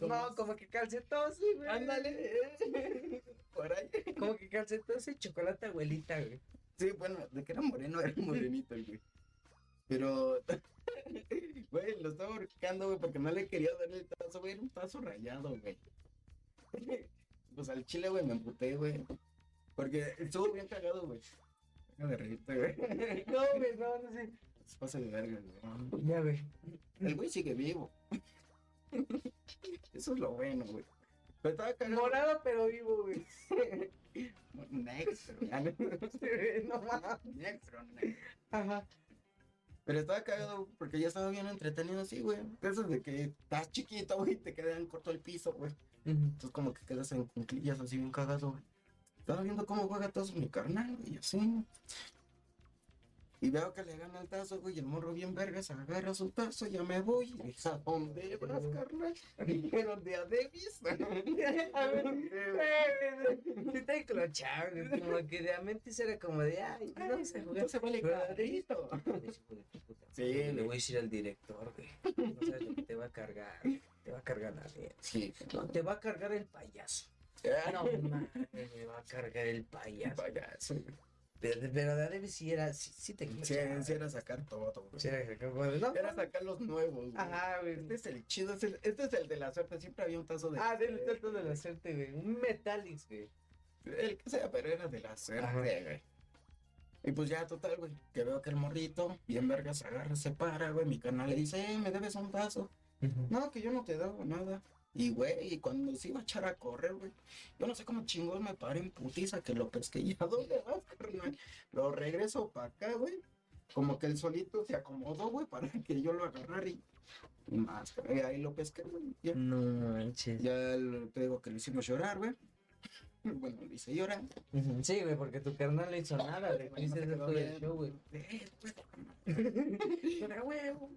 No, como que calcetón, sí, güey. Ándale. Por ahí. Como que calcetón y chocolate abuelita, güey. Sí, bueno, de que era moreno, era morenito güey. Pero, güey, lo estaba ahorcando, güey, porque no le quería dar el tazo, güey, era un tazo rayado, güey. Pues al chile, güey, me emputé, güey. Porque estuvo bien cagado, güey. Deja de reírte, güey. No, güey, no, no sé. Se pasa de verga, güey. Ya, güey. El güey sigue vivo. Eso es lo bueno, güey. Pero estaba cagado. Morado pero vivo, güey. Next, No mames. Next, next. Ajá. Pero estaba cagado porque ya estaba bien entretenido así, güey. Eso de que estás chiquito, güey, te quedan corto el piso, güey. Entonces como que quedas en cunclillas así bien cagado, güey. Estaba viendo cómo juega tazo mi carnal, güey, así. Y veo que le gana el tazo, güey, y el morro bien vergas agarra su tazo, ya me voy. Y ¿a dónde vas, carnal? Dijeron, de a Davis. A ver, sí está enclochado, güey, como que de a mente era como de, ay, no a jugar. No se vale carrito. Sí, Sí, le voy a decir al director, güey. No sabes lo que te va a cargar. Te va a cargar la vida. Sí. No, te va a cargar el payaso. Ah, No mames, me va a cargar el payaso. payaso. Pero, de Davis sí era, sí, sí te Sí, sí era sacar todo, güey. Sí era no, Era sacar los nuevos, güey. Ajá, güey. Este es el chido, es el- este es el de la suerte. Siempre había un tazo de. Ah, del trato de la suerte, güey. Un Metallics, güey. El que sea, pero era de la suerte, Ajá. güey. Y pues ya, total, güey, que veo que el morrito, bien verga, se agarra, se para, güey, mi canal le dice, eh, me debes un vaso. No, que yo no te debo nada. Y, güey, y cuando se iba a echar a correr, güey, yo no sé cómo chingón me paré en putiza que lo pesqué. ¿Y a dónde vas, carnal? Lo regreso para acá, güey. Como que el solito se acomodó, güey, para que yo lo agarrara y, y más, ahí lo pesqué, güey. Ya, No manches. ya lo- te digo que lo hicimos llorar, güey. Bueno, lo hice llorar. Sí, güey, porque tu carnal no hizo nada, güey. No el bien. show, güey. Pues, Pero, huevo.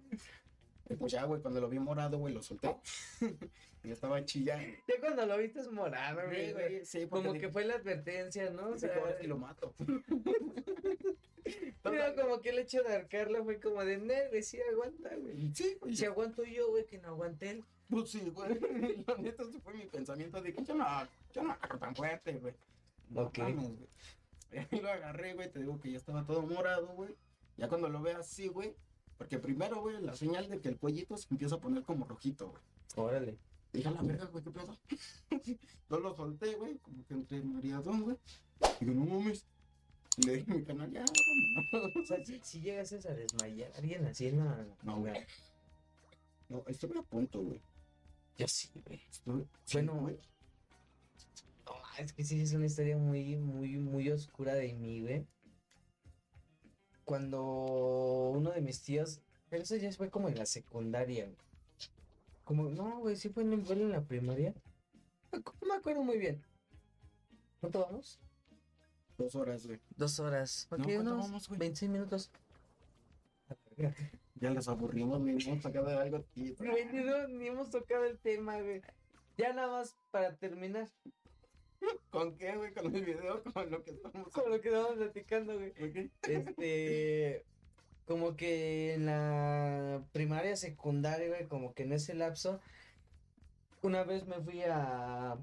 Y pues ya, güey, cuando lo vi morado, güey, lo solté. y estaba chillando. Ya cuando lo viste es morado, Sí, güey. güey, sí, Como dije, que fue la advertencia, ¿no? O "Dije, sea, ahora sí lo mato. pero como que el hecho de arcarlo fue como de, "Nel, güey, sí aguanta, güey. Sí, güey. Si aguanto yo, güey, que no aguante él. Pues sí, güey. La neta, ese fue mi pensamiento. Dije, yo no, yo no agarro tan fuerte, güey. No Ok. mames, güey. Y lo agarré, güey. Te digo que ya estaba todo morado, güey. Ya cuando lo veo así, güey. Porque primero, güey, la señal de que el cuellito se empieza a poner como rojito, güey. Órale. Dije, a la verga, güey, ¿qué pedo? Yo lo solté, güey, como que entre mareadón, güey. Digo, no mames. Le dije mi canal, ya, vámonos. O sea, si, si llegases a desmayar a alguien así en la... No, güey. No, estuve a punto, güey. Yo sí, güey. Estuve... Bueno, güey. No, es que sí es una historia muy, muy, muy oscura de mí, güey. Cuando uno de mis tíos, pero eso ya fue como en la secundaria, güey. Como, no, güey, sí fue en, fue en la primaria. No me acuerdo muy bien. ¿Cuánto vamos? Dos horas, güey. Dos horas. No, Ok, ¿cuánto unos vamos, güey? 26 minutos. Ya les aburrimos, a sacar de algo. Güey, ni, no- ni hemos tocado el tema, güey. Ya nada más para terminar ¿Con qué, güey? Con el video, con lo que estamos con lo que estamos platicando, güey. Este, como que en la primaria, secundaria, güey, como que en ese lapso, una vez me fui a,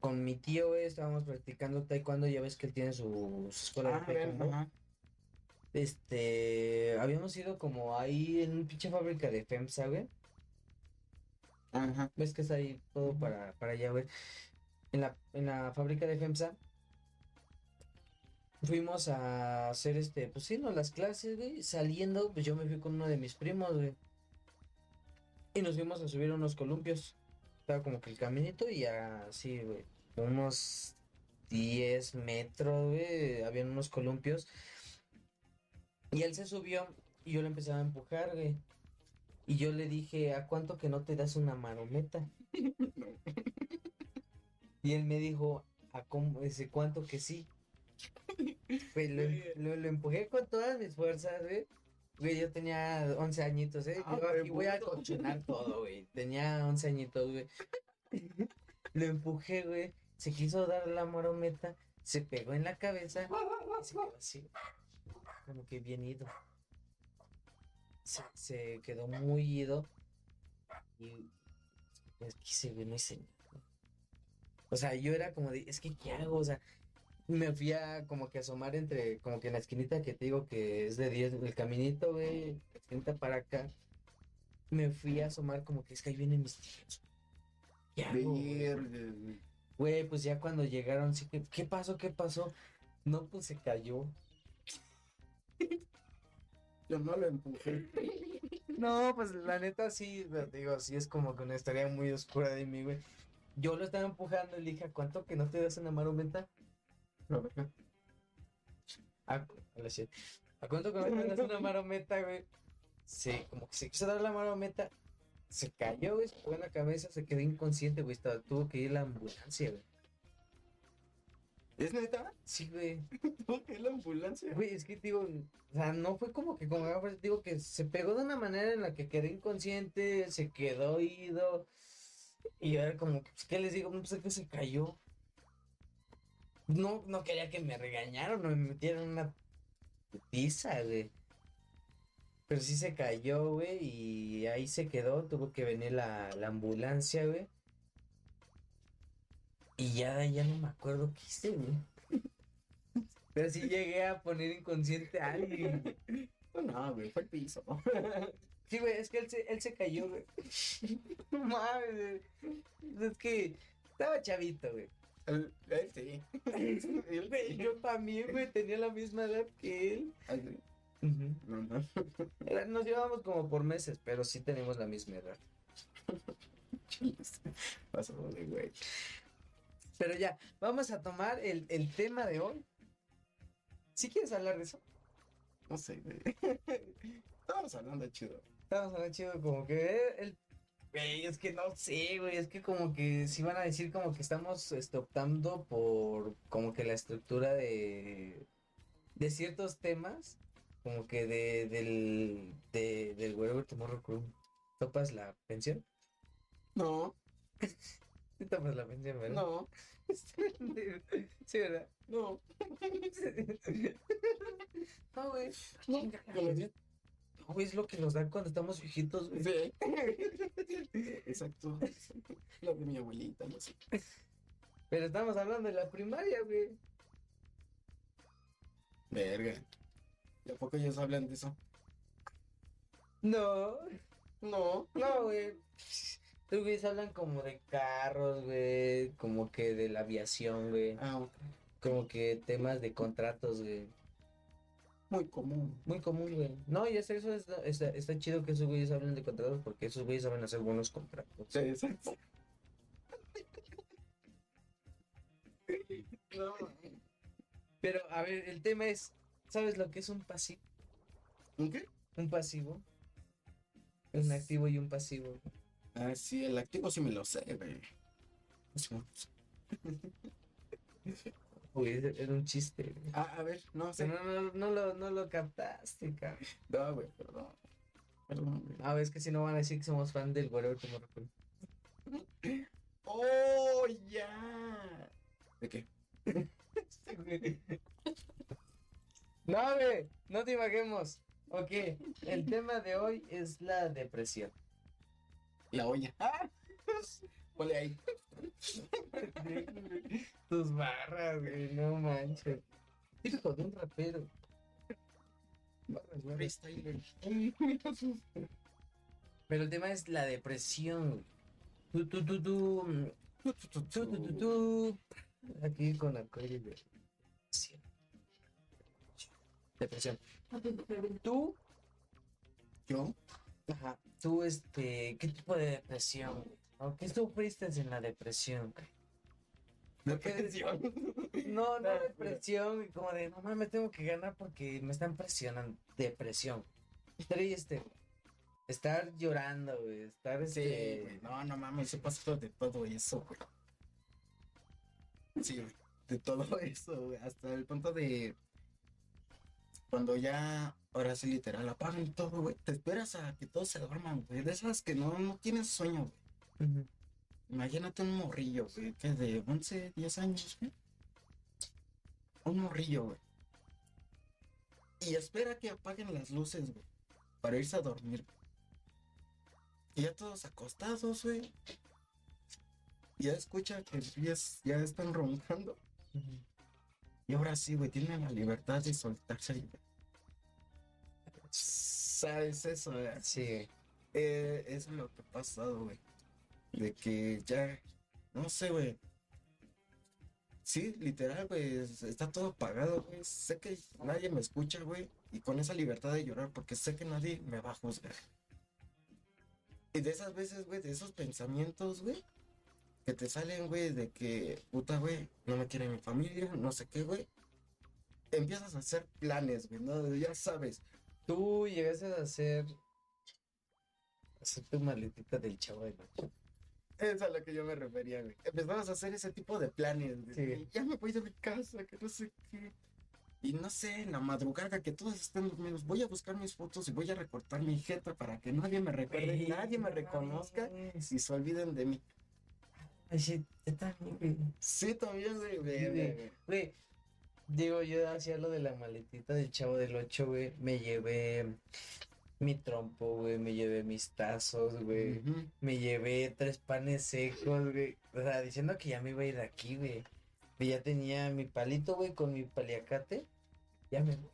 con mi tío, güey, estábamos practicando taekwondo, ya ves que él tiene su, su escuela Ah, de ven, taekwondo. ajá. Este, habíamos ido como ahí en una pinche fábrica de FEMSA, güey. Ajá. ¿Ves que está ahí todo para, para allá, güey? En la, en la fábrica de FEMSA fuimos a hacer este, pues sí, no, las clases, güey. Saliendo, pues yo me fui con uno de mis primos, güey. Y nos fuimos a subir unos columpios. Estaba como que el caminito y así, güey. Unos 10 metros, güey. Habían unos columpios. Y él se subió y yo le empezaba a empujar, güey. Y yo le dije, ¿a cuánto que no te das una marometa? Y él me dijo, ¿a cómo? Dice, ¿cuánto que sí? Güey, lo, lo- lo empujé con todas mis fuerzas, güey. Güey, yo tenía 11 añitos, ¿eh? Ah, Yo qué aquí voy a puto. cochinar todo, güey. Tenía 11 añitos, güey. Lo empujé, güey. Se quiso dar la marometa, se pegó en la cabeza y se quedó así, como que bien ido. Se, se quedó muy ido y pues quise, güey, no hice. O sea, yo era como de, es que, ¿qué hago? O sea, me fui a como que asomar entre, como que en la esquinita que te digo que es de 10, el caminito, güey, la esquinita para acá. Me fui a asomar como que es que ahí vienen mis tíos. ¿Qué hago, güey? Pues ya cuando llegaron, sí que, ¿qué pasó? ¿Qué pasó? No, pues se cayó. Yo no lo empujé. No, pues la neta sí, digo, sí es como que una historia muy oscura de mí, güey. Yo lo estaba empujando y le dije, ¿a cuánto que no te das una marometa? La verga. ¿A, a la shit. ¿A cuánto que no te das una marometa, güey? Sí, como que se quiso dar la marometa, se cayó, güey, se pegó en la cabeza, se quedó inconsciente, güey, estaba- tuvo que ir a la ambulancia, güey. ¿Es neta? Sí, güey. ¿Tuvo que ir la ambulancia? Güey, es que digo, o sea, no fue como que como digo que se pegó de una manera en la que quedó inconsciente, se quedó oído. Y era como, pues, ¿qué les digo? No sé que se cayó. No, no quería que me regañaran o me metieran una putiza, güey. Pero sí se cayó, güey, y ahí se quedó, tuvo que venir la, la ambulancia, güey. Y ya, ya no me acuerdo qué hice, güey. Pero sí llegué a poner inconsciente a alguien. güey. No, güey, fue el piso. Sí, güey, es que él se, él se cayó, güey. No mames, güey. Es que estaba chavito, güey. Él, él sí. Él sí. yo también, güey, tenía la misma edad que él. Ay. No, no. Nos llevamos como por meses, pero sí tenemos la misma edad. Pasó de güey. Pero ya, vamos a tomar el, el tema de hoy. ¿Sí quieres hablar de eso? No sé, güey. Estábamos hablando chido. Estamos hablando chido como que eh, el... Güey, es que no sé, güey, es que como que si van a decir como que estamos este, optando por como que la estructura de, de ciertos temas, como que de, del, de, del Wherever Tomorrow Crew. ¿Topas la pensión? No, Sí topas la pensión, ¿verdad? no, Sí, ¿verdad? no. No, güey. No, güey, es lo que nos dan cuando estamos viejitos, güey. Sí. Exacto. Lo de mi abuelita, no sé. Pero estamos hablando de la primaria, güey. Verga. ¿Y a poco ellos hablan de eso? No, No. no, güey. Estos güeyes hablan como de carros, güey. Como que de la aviación, güey. Ah, ok. Como que temas de contratos, güey. Muy común. Muy común, güey. No, y hasta eso está, está, está chido que esos güeyes hablen de contratos porque esos güeyes saben hacer buenos contratos. Sí, exacto. No. Pero, a ver, el tema es, ¿sabes lo que es un pasivo? ¿Un qué? Un pasivo. Un activo y un pasivo. Ah, sí, el activo sí me lo sé, güey. Es- era un chiste, güey. Ah, a ver, no sé. No, no, no, lo, no lo captaste, cabrón. No, güey, perdón. Perdón, güey. A ver, es que si no van a decir que somos fan del Whatever Tomorrow Crew. ¡Oh, ya! ¿De qué? No, güey, no te imaginemos. Ok, el tema de hoy es la depresión. La olla. Ponle ahí. Tus barras, güey, no manches. Hijo de un rapero. Barras, barras. Freestyler. Pero el tema es la depresión, güey. Tú, tú, tú, tú. Tú, tú, tú, tú. Aquí con la de depresión. Depresión. Tú, ¿Yo? ajá, tú, este, ¿qué tipo de depresión? güey? ¿O ¿Qué sufriste en la depresión? Depresión. No, no depresión, como de, no mames, tengo que ganar porque me están presionando. Depresión. Triste. güey. Estar llorando, güey. Estar, Sí, este... güey. No, no mames, se pasó de todo eso, güey. Sí, güey. De todo eso, güey. Hasta el punto de. Cuando ya. Ahora sí, literal, apagan todo, güey. Te esperas a que todos se duerman, güey. De esas que no, no tienes sueño, güey. Imagínate un morrillo, güey, que es de 11, 10 años, güey. Un morrillo, güey. Y espera que apaguen las luces, güey. Para irse a dormir. Y ya todos acostados, güey. Ya escucha que ya, es- ya están roncando. Y ahora sí, güey, tienen la libertad de soltarse ahí, güey. ¿Sabes eso, güey? Sí. Eh, es lo que ha pasado, güey. De que ya, no sé, güey. Sí, literal, güey, es- está todo apagado, güey. Sé que nadie me escucha, güey. Y con esa libertad de llorar, porque sé que nadie me va a juzgar. Y de esas veces, güey, de esos pensamientos, güey, que te salen, güey, de que, puta, güey, no me quiere mi familia, no sé qué, güey. Empiezas a hacer planes, güey, ¿no? Ya sabes. Tú llegaste a hacer. Hacer tu maletita del chavo de. Es a lo que yo me refería, güey. Empezamos a hacer ese tipo de planes, güey. Sí. Ya me voy de mi casa, que no sé qué. Y no sé, en la madrugada que todos estén dormidos, voy a buscar mis fotos y voy a recortar mi jeta para que nadie me recuerde, Güey, nadie me no reconozca y se olviden de mí. Ay, sí, también, güey. Sí, también, güey. güey. Güey, digo, yo hacía lo de la maletita del chavo del 8, güey. Me llevé mi trompo, güey. Me llevé mis tazos, güey. Me llevé tres panes secos, güey. O sea, diciendo que ya me iba a ir de aquí, güey. Que ya tenía mi palito, güey, con mi paliacate. Ya me voy.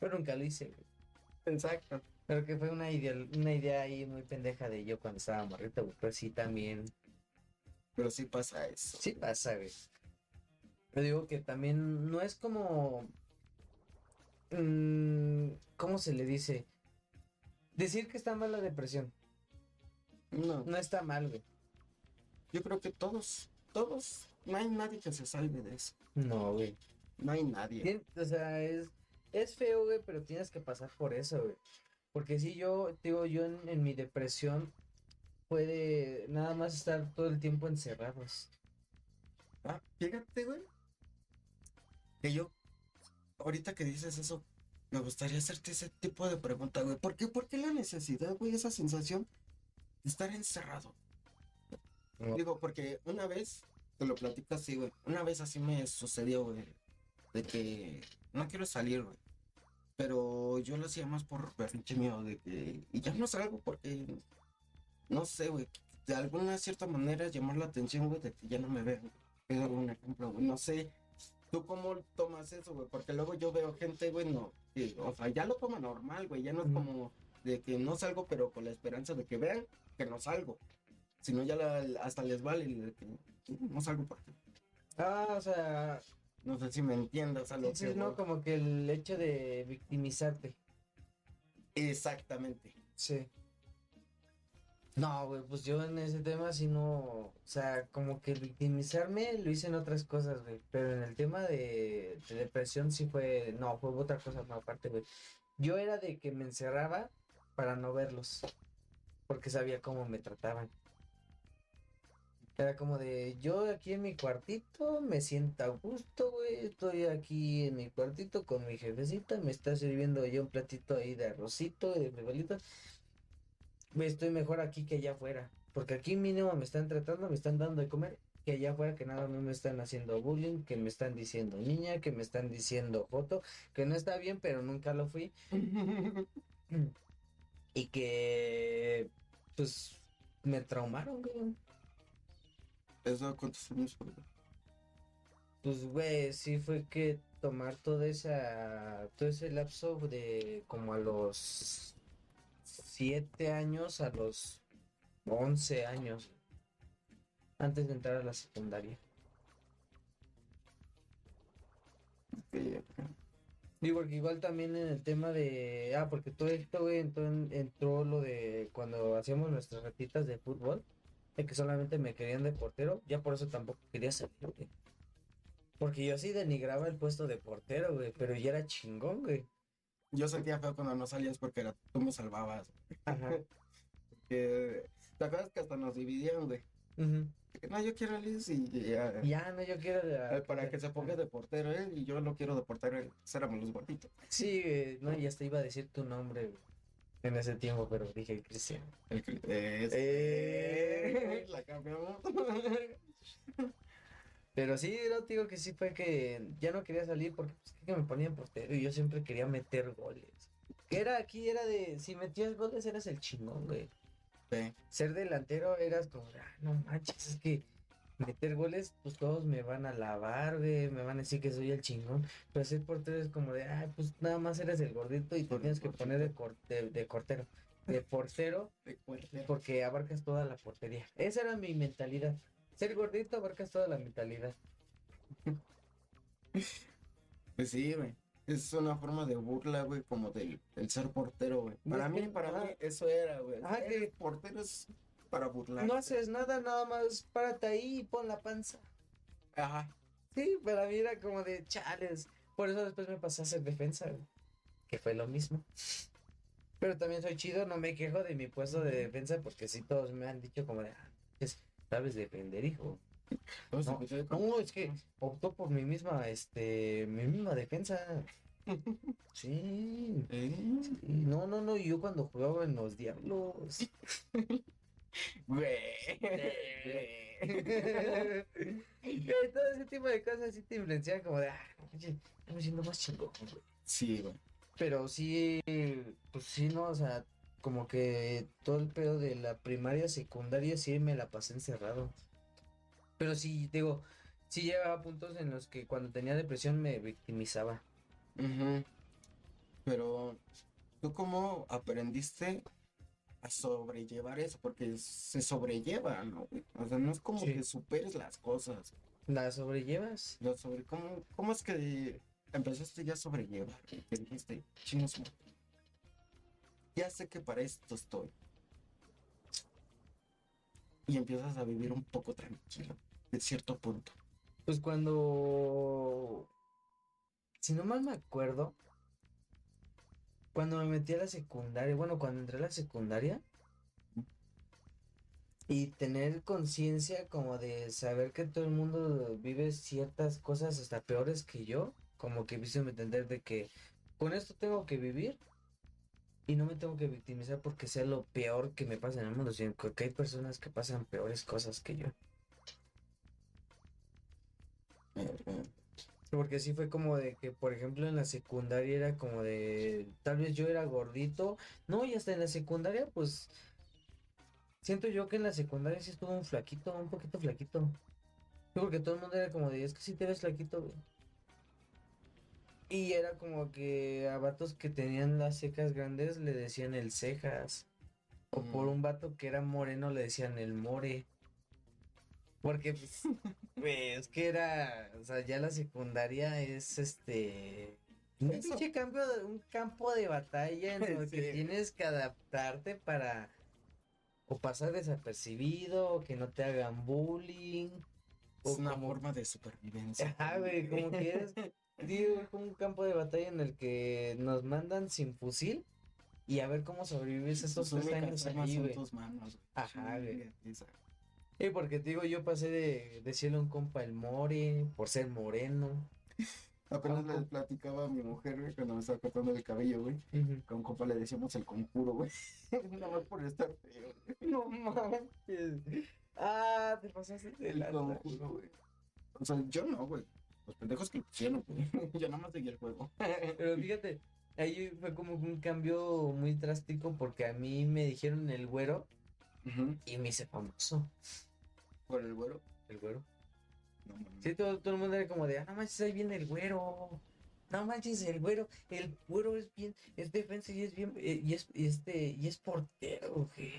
Pero nunca lo hice, güey. Exacto. Pero que fue una idea, una idea ahí muy pendeja de yo cuando estaba morrito, güey. Pero sí también. Pero sí pasa eso. Sí pasa, güey. Yo digo que también no es como. mm, ¿Cómo se le dice? Decir que está mal la depresión. No, No está mal, güey. yo creo que todos, todos, no hay nadie que se salve de eso. No, güey. No hay nadie. Tien- O sea, es, es feo, güey, pero tienes que pasar por eso, güey. Porque si yo, digo, yo en, en mi depresión puede nada más estar todo el tiempo encerrados. Ah, fíjate, güey. Que yo, ahorita que dices eso, me gustaría hacerte ese tipo de pregunta, güey. ¿Por qué, por qué la necesidad, güey, esa sensación de estar encerrado? No. Digo, porque una vez, te lo platico así, güey. Una vez así me sucedió, güey. De que no quiero salir, güey. Pero yo lo hacía más por pinche miedo de que. Y ya no salgo porque. No sé, güey. De alguna cierta manera llamar la atención, güey, de que ya no me vean. Es un ejemplo, güey. No sé. ¿Tú cómo tomas eso, güey? Porque luego yo veo gente, güey, no. que, o sea, ya lo toma normal, güey. Ya no es como de que no salgo, pero con la esperanza de que vean que no salgo. Si no, ya la- hasta les vale de que no salgo por ti. Ah, o sea, No sé si me entiendas a lo sí, que no, voy. como que el hecho de victimizarte. Exactamente. Sí. No, güey, pues yo en ese tema sí no, o sea, como que victimizarme lo hice en otras cosas, güey, pero en el tema de, de depresión sí fue, no, fue otra cosa más aparte, güey. Yo era de que me encerraba para no verlos, porque sabía cómo me trataban. Era como de, yo aquí en mi cuartito me siento a gusto, güey, estoy aquí en mi cuartito con mi jefecita, me está sirviendo ya un platito ahí de arrocito, de frijolitos. Estoy mejor aquí que allá afuera, porque aquí mínimo me están tratando, me están dando de comer, que allá afuera que nada más me están haciendo bullying, que me están diciendo niña, que me están diciendo joto, que no está bien, pero nunca lo fui. Y que, pues, me traumaron, güey. ¿Eso cuántos años fue? Pues, güey, sí fue que tomar toda esa, todo ese lapso de como a los siete años a los once años, antes de entrar a la secundaria. Que- Digo, porque igual también en el tema de, ah, porque todo esto, güey, entró, en- entró lo de cuando hacíamos nuestras ratitas de fútbol, de que solamente me querían de portero, ya por eso tampoco quería salir, güey. Porque yo sí denigraba el puesto de portero, güey, pero ya era chingón, güey. Yo sentía feo cuando no salías porque era, tú me salvabas. Ajá. Que, ¿Te acuerdas que hasta nos dividieron, güey? Que, No, yo quiero a Liz y ya. Ya, no, yo quiero... eh, Para que se ponga de portero él y yo lo quiero de portero él. Éramos los gorditos. Sí, güey, no, y hasta iba a decir tu nombre, en ese tiempo, pero dije Cristian. El cri- es- Eh. La cambiamos. Pero sí, te digo que sí fue que ya no quería salir porque pues, que me ponían portero y yo siempre quería meter goles. Que era aquí, era de, si metías goles eras el chingón, güey. Sí. Ser delantero eras como, de, ah, no manches, es que meter goles, pues todos me van a lavar, güey, me van a decir que soy el chingón. Pero ser portero es como de, ah, pues nada más eres el gordito y te tienes que poner de, cor- de, de cortero, de portero, De portero. porque abarcas toda la portería. Esa era mi mentalidad. Ser gordito abarcas toda la mentalidad. Pues sí, güey. Es una forma de burla, güey, como del, del ser portero, güey. Para mí, para mí, eso era, güey. Ser que- portero es para burlar. No haces nada, nada más párate ahí y pon la panza. Ajá. Sí, para mí era como de chales. Por eso después me pasé a hacer defensa, güey, que fue lo mismo. Pero también soy chido, no me quejo de mi puesto de defensa porque sí todos me han dicho como de, ah, es- sabes defender, hijo. No, es que optó por mi misma, este, mi misma defensa. Sí. Eh, sí, No, no, no, yo cuando jugaba en los diablos. Güey. Todo ese tipo de cosas sí te influencian como de, ah, me siento más chingón, güey. Sí, güey. Pero sí, pues sí, no, o sea, como que todo el pedo de la primaria, secundaria, sí me la pasé encerrado. Pero sí, digo, sí llegaba a puntos en los que cuando tenía depresión me victimizaba. Pero, ¿tú cómo aprendiste a sobrellevar eso? Porque se sobrelleva, ¿no? O sea, no es como Sí. que superes las cosas. ¿La sobrellevas? Lo sobre cómo, cómo es que empezaste ya a sobrellevar, que dijiste, chingos. Ya sé que para esto estoy. Y empiezas a vivir un poco tranquilo, de cierto punto. Pues cuando. Si no mal me acuerdo. Cuando me metí a la secundaria. Bueno, cuando entré a la secundaria. Y tener conciencia como de saber que todo el mundo vive ciertas cosas hasta peores que yo. Como que hizo entender de que con esto tengo que vivir. Y no me tengo que victimizar porque sea lo peor que me pasa en el mundo. Sino que hay personas que pasan peores cosas que yo. Porque sí fue como de que, por ejemplo, en la secundaria era como de, tal vez yo era gordito, no, y hasta en la secundaria, pues, siento yo que en la secundaria sí estuvo un flaquito, un poquito flaquito. Porque todo el mundo era como de, es que sí te ves flaquito, güey. Y era como que a vatos que tenían las cejas grandes le decían el cejas. O por un vato que era moreno le decían el more. Porque, pues, es que era, o sea, ya la secundaria es este. Un pinche cambio de, un campo de batalla en el que tienes que adaptarte para o pasar desapercibido, o que no te hagan bullying. Es una como- forma de supervivencia. Ajá, güey, como que es, digo, un campo de batalla en el que nos mandan sin fusil y a ver cómo sobrevives esos tres años allí, son güey. tus manos. güey. Ajá, güey. Sí, porque te digo, yo pasé de decirle a un compa el more por ser moreno. Apenas le platicaba a mi mujer, güey, cuando me estaba cortando el cabello, güey. Que a un compa le decíamos el conjuro, güey. Nada más por estar feo. güey. No manches. Ah, te pasaste de El conjuro, güey. O sea, yo no, güey. Los pendejos que lo güey. Yo nada más seguí el juego. Pero fíjate, ahí fue como un cambio muy drástico porque a mí me dijeron el güero y me hice famoso. Por el güero. El güero. No. Sí, todo, todo el mundo era como de, ah, no manches, ahí viene el güero. No manches, el güero, el güero es bien, es defensa y es bien, eh, y es, y este, y es portero, güey.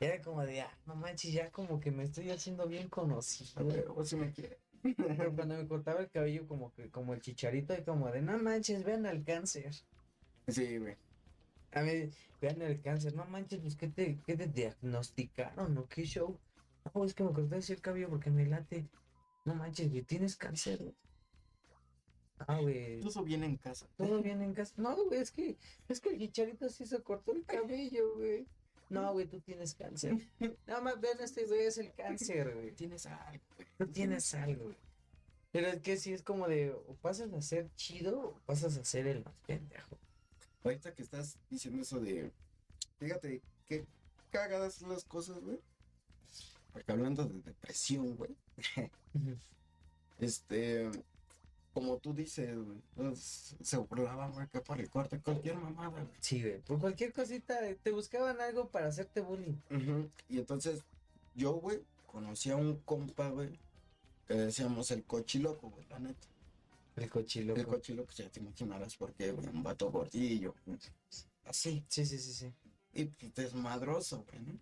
Era como de, ah, no manches, ya como que me estoy haciendo bien A conocido. ver, vos si me quiere. Pero cuando me cortaba el cabello como que, como el chicharito, y como de, no manches, vean el cáncer. Sí, güey. A ver, vean el cáncer, no manches, pues, ¿qué te, qué te diagnosticaron o qué show? No, es que me corté así el cabello porque me late. No manches, güey, tienes cáncer, güey. Ah, güey. Todo bien en casa. Todo bien en casa. No, güey, es que, es que el chicharito sí se cortó el cabello, güey. No, güey, tú tienes cáncer. Nada más vean este güey, es el cáncer, güey. Tienes algo, güey. Tú tienes algo, güey. Pero es que sí es como de, o pasas a ser chido o pasas a ser el más pendejo. Ahorita que estás diciendo eso de. Fíjate, qué cagadas son las cosas, güey. Porque hablando de depresión, güey. Este. Como tú dices, güey. pues, se burlaban, güey, que por el corte, cualquier mamada, güey. Sí, güey. Por cualquier cosita, te buscaban algo para hacerte bullying. Ujú, Y entonces, yo, güey, conocí a un compa, güey, que decíamos el cochiloco, güey, la neta. El cochilo. El cochiloco, ya te imaginarás por qué, güey, un vato gordillo, güey, así. Sí, sí, sí, sí. Y pues, desmadroso, güey, ¿no?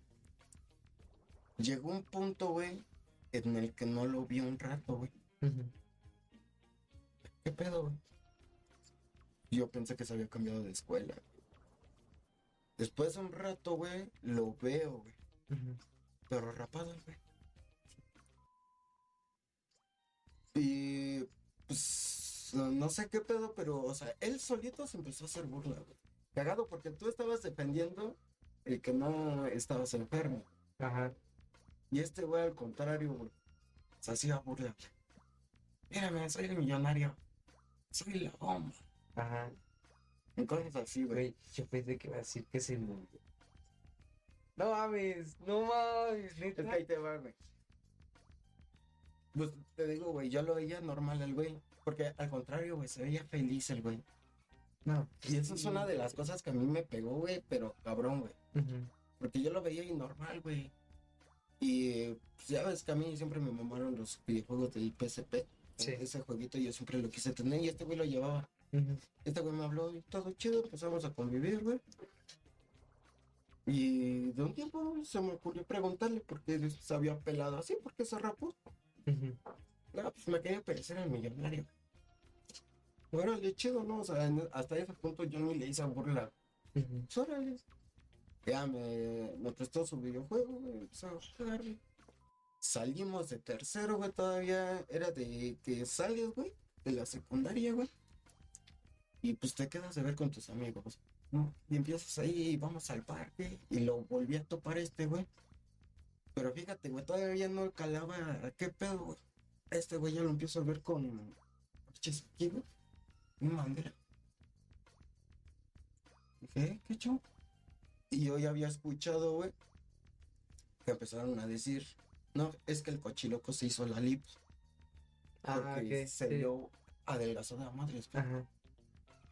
Llegó un punto, güey, en el que no lo vi un rato, güey. Ujú. ¿Qué pedo, güey? Yo pensé que se había cambiado de escuela. Después de un rato, güey, lo veo, güey. Ujú. Pero rapado, güey. Y pues no, no sé qué pedo, pero, o sea, él solito se empezó a hacer burla, güey. Cagado porque tú estabas defendiendo el que no estabas enfermo. Ajá. Y este güey, al contrario, güey, se hacía burla. Mírame, soy el millonario. Soy la bomba. Ajá. Cosas así, güey. Yo pensé que iba a decir que se murió. No mames, no mames, Es que neta. ahí te va, güey. Pues te digo, güey, yo lo veía normal el güey. Porque al contrario, güey, se veía feliz el güey. No. Y eso es una de las cosas que a mí me pegó, güey, pero cabrón, güey. Porque yo lo veía y normal, güey. Y pues, ya ves que a mí siempre me mamaron los videojuegos del PSP. Sí. Ese jueguito yo siempre lo quise tener y este güey lo llevaba. Este güey me habló y todo chido, empezamos a convivir, güey. Y de un tiempo se me ocurrió preguntarle por qué se había pelado así, por qué se rapó. Ujú. no, pues me quería parecer el millonario. Órale, chido, ¿no? O sea, en- hasta ese punto yo ni le hice burla. Órale. Ya me, me prestó su videojuego, güey, empezó a jugar, güey. Salimos de tercero, güey, todavía era de que sales, güey, de la secundaria, güey. Y pues te quedas de ver con tus amigos, ¿no? Y empiezas ahí, y vamos al parque, y lo volví a topar este, güey. Pero fíjate, güey, todavía no calaba, ¿qué pedo, güey? Este güey ya lo empiezo a ver con, aquí, güey, una bandera. Dije, "Eh, ¿qué show? Y yo ya había escuchado, güey, que empezaron a decir, no, es que el cochiloco se hizo la lip Ah, porque ok, se sí. vio adelgazado de la madre,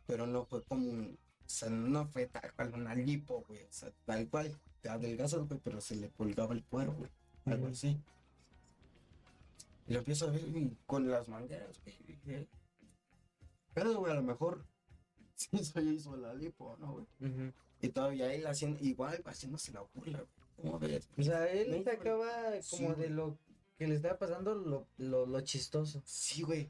pero no fue como un, o sea, no fue tal cual una lipo, güey, o sea, tal cual, te adelgazas, güey, pero se le colgaba el cuero, güey, algo así. Y lo empiezo a ver con las mangueras, güey, pero, güey, a lo mejor sí se hizo la lipo, ¿no, güey? Y todavía él haciendo, igual, haciéndose la burla, güey. ¿Cómo ves? O sea, él Neta, sacaba Sí, como de güey. lo que le estaba pasando lo, lo, lo chistoso. Sí, güey.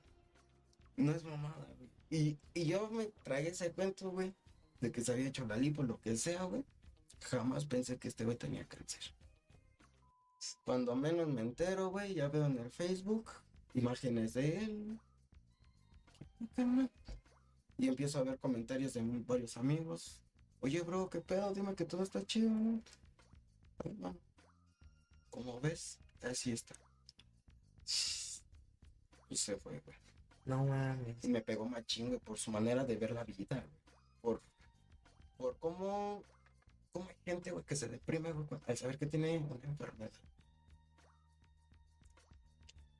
No es mamada, güey. Y, y yo me tragué ese cuento, güey, de que se había hecho la lipo, lo que sea, güey. Jamás pensé que este güey tenía cáncer. Cuando menos me entero, güey, ya veo en el Facebook imágenes de él. Y empiezo a ver comentarios de varios amigos. Oye, bro, ¿qué pedo? Dime que todo está chido, ¿no? Mano. Como ves, así está. Y se fue, güey. No mames. Y me pegó machín, güey, por su manera de ver la vida, güey. Por, por cómo, cómo hay gente, güey, que se deprime, güey, al saber que tiene una enfermedad.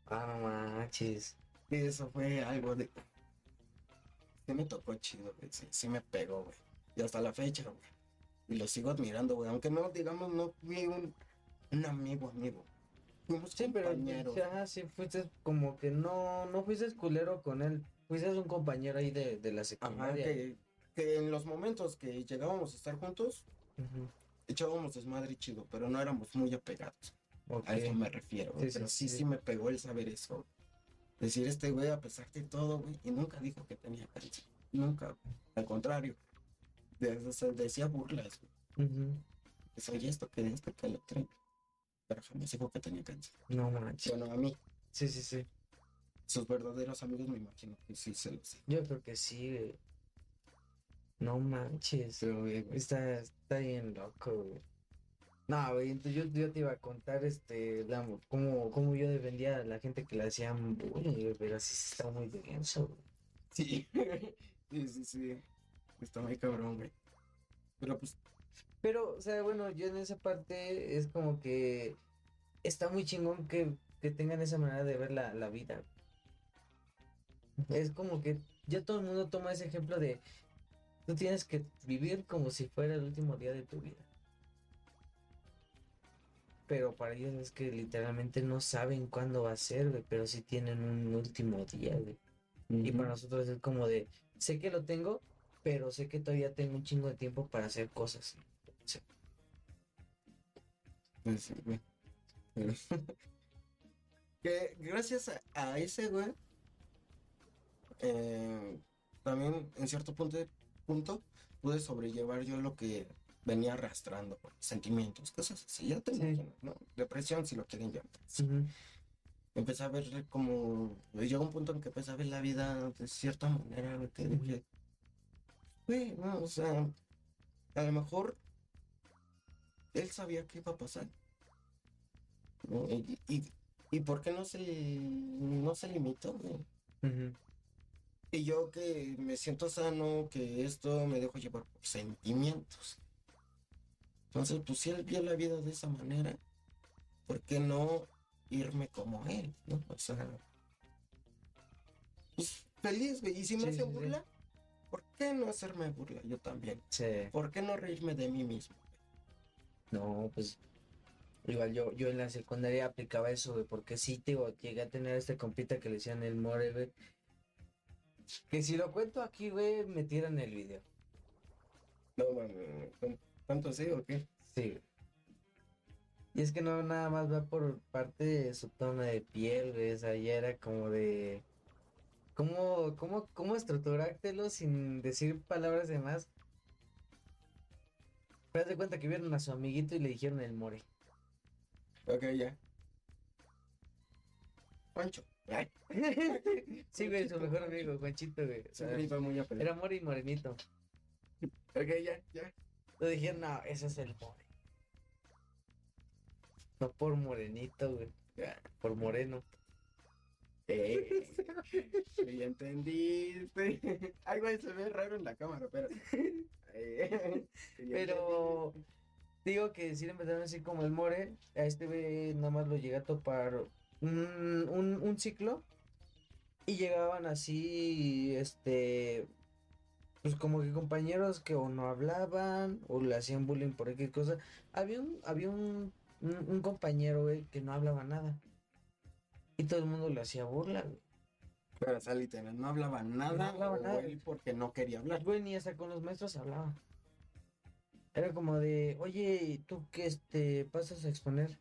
Ah, no manches. Y eso fue algo de... Sí me tocó chido, güey, sí, sí me pegó, güey. Y hasta la fecha, güey. Y lo sigo admirando, güey. Aunque no, digamos, no fui un, un amigo, amigo. Fuimos Sí, pero compañeros. ya sí fuiste como que no, no fuiste culero con él. Fuiste un compañero ahí de, de la Ajá, secundaria. que, que en los momentos que llegábamos a estar juntos, echábamos desmadre chido, pero no éramos muy apegados. A eso me refiero. Sí, Pero sí, sí. sí, me pegó el saber eso. Decir, este güey, a pesar de todo, güey, y nunca dijo que tenía cáncer. Nunca. Al contrario. De, o sea, decía burlas. Ujú. Que soy esto, que esto, que lo otro. Pero jamás dijo que tenía cáncer. No manches. Bueno, a mí, Sí, sí, sí. sus verdaderos amigos, me imagino que sí se los sé. Yo creo que sí, güey. No manches. Pero, güey, güey, Está, está bien loco, güey. No, güey, entonces yo, yo te iba a contar, este, la, cómo, cómo yo defendía a la gente que le hacían bullying, pero así sí está muy denso, güey. Sí. sí, sí, sí. Está muy cabrón, güey. Pero pues, Pero, o sea, bueno, yo en esa parte es como que está muy chingón que, que tengan esa manera de ver la, la vida. Es como que ya todo el mundo toma ese ejemplo de tú tienes que vivir como si fuera el último día de tu vida. Pero para ellos es que literalmente no saben cuándo va a ser, güey, pero sí tienen un último día, güey. Y para nosotros es como de, sé que lo tengo, pero sé que todavía tengo un chingo de tiempo para hacer cosas. Sí, güey. Pero- que gracias a, a ese, güey, eh, también en cierto punto, punto pude sobrellevar yo lo que venía arrastrando, güey, sentimientos, cosas así, ya te Sí. imaginas, ¿no? Depresión, si lo quieren llamar. Ujú. Empecé a ver como, llegó un punto en que empecé a ver la vida de cierta manera, güey, que dije, güey, no, o sea, a lo mejor él sabía qué iba a pasar. ¿no? Y, y, y por qué no se, no se limitó, güey? Y yo que me siento sano, que esto me dejo llevar por sentimientos. Entonces, pues si él vio la vida de esa manera, ¿por qué no irme como él? ¿no? O sea, pues feliz, güey. Y si me Sí, hace sí, burla, ¿por qué no hacerme burla yo también? Sí. ¿Por qué no reírme de mí mismo? No, pues igual yo, yo en la secundaria aplicaba eso, güey, porque sí, te digo, llegué a tener este compita que le decían el more, güey. Que si lo cuento aquí, güey, me tiran el video. No, mano, ¿tanto así o qué? Sí. Y es que no nada más va por parte de su tono de piel, güey. O sea, ya era como de. ¿Cómo, cómo, cómo estructurártelo sin decir palabras de más? Pero de cuenta que vieron a su amiguito y le dijeron el more. Ok, ya. Pancho. Sí, güey, su mejor amigo, Juanchito, güey. O sea, siempre iba muy a pelear. era more y morenito. Ok, ya, ya. Le dijeron, no, ese es el more. No por morenito, güey. Por moreno. Eh, ya entendiste. Güey, se ve raro en la cámara, pero. Eh, Pero digo que sí le empezaron así como el more. A este güey nada más lo llegué a topar un, un, un ciclo. Y llegaban así, este. Pues como que compañeros que o no hablaban o le hacían bullying por X cosa. Había un, había un, un, un compañero, güey, que no hablaba nada. Y todo el mundo le hacía burla, güey. Pero, o sea, literal, no hablaba nada. No hablaba o nada. él porque no quería hablar. Güey, ni hasta con los maestros hablaba. Era como de, oye, ¿tú qué este, pasas a exponer?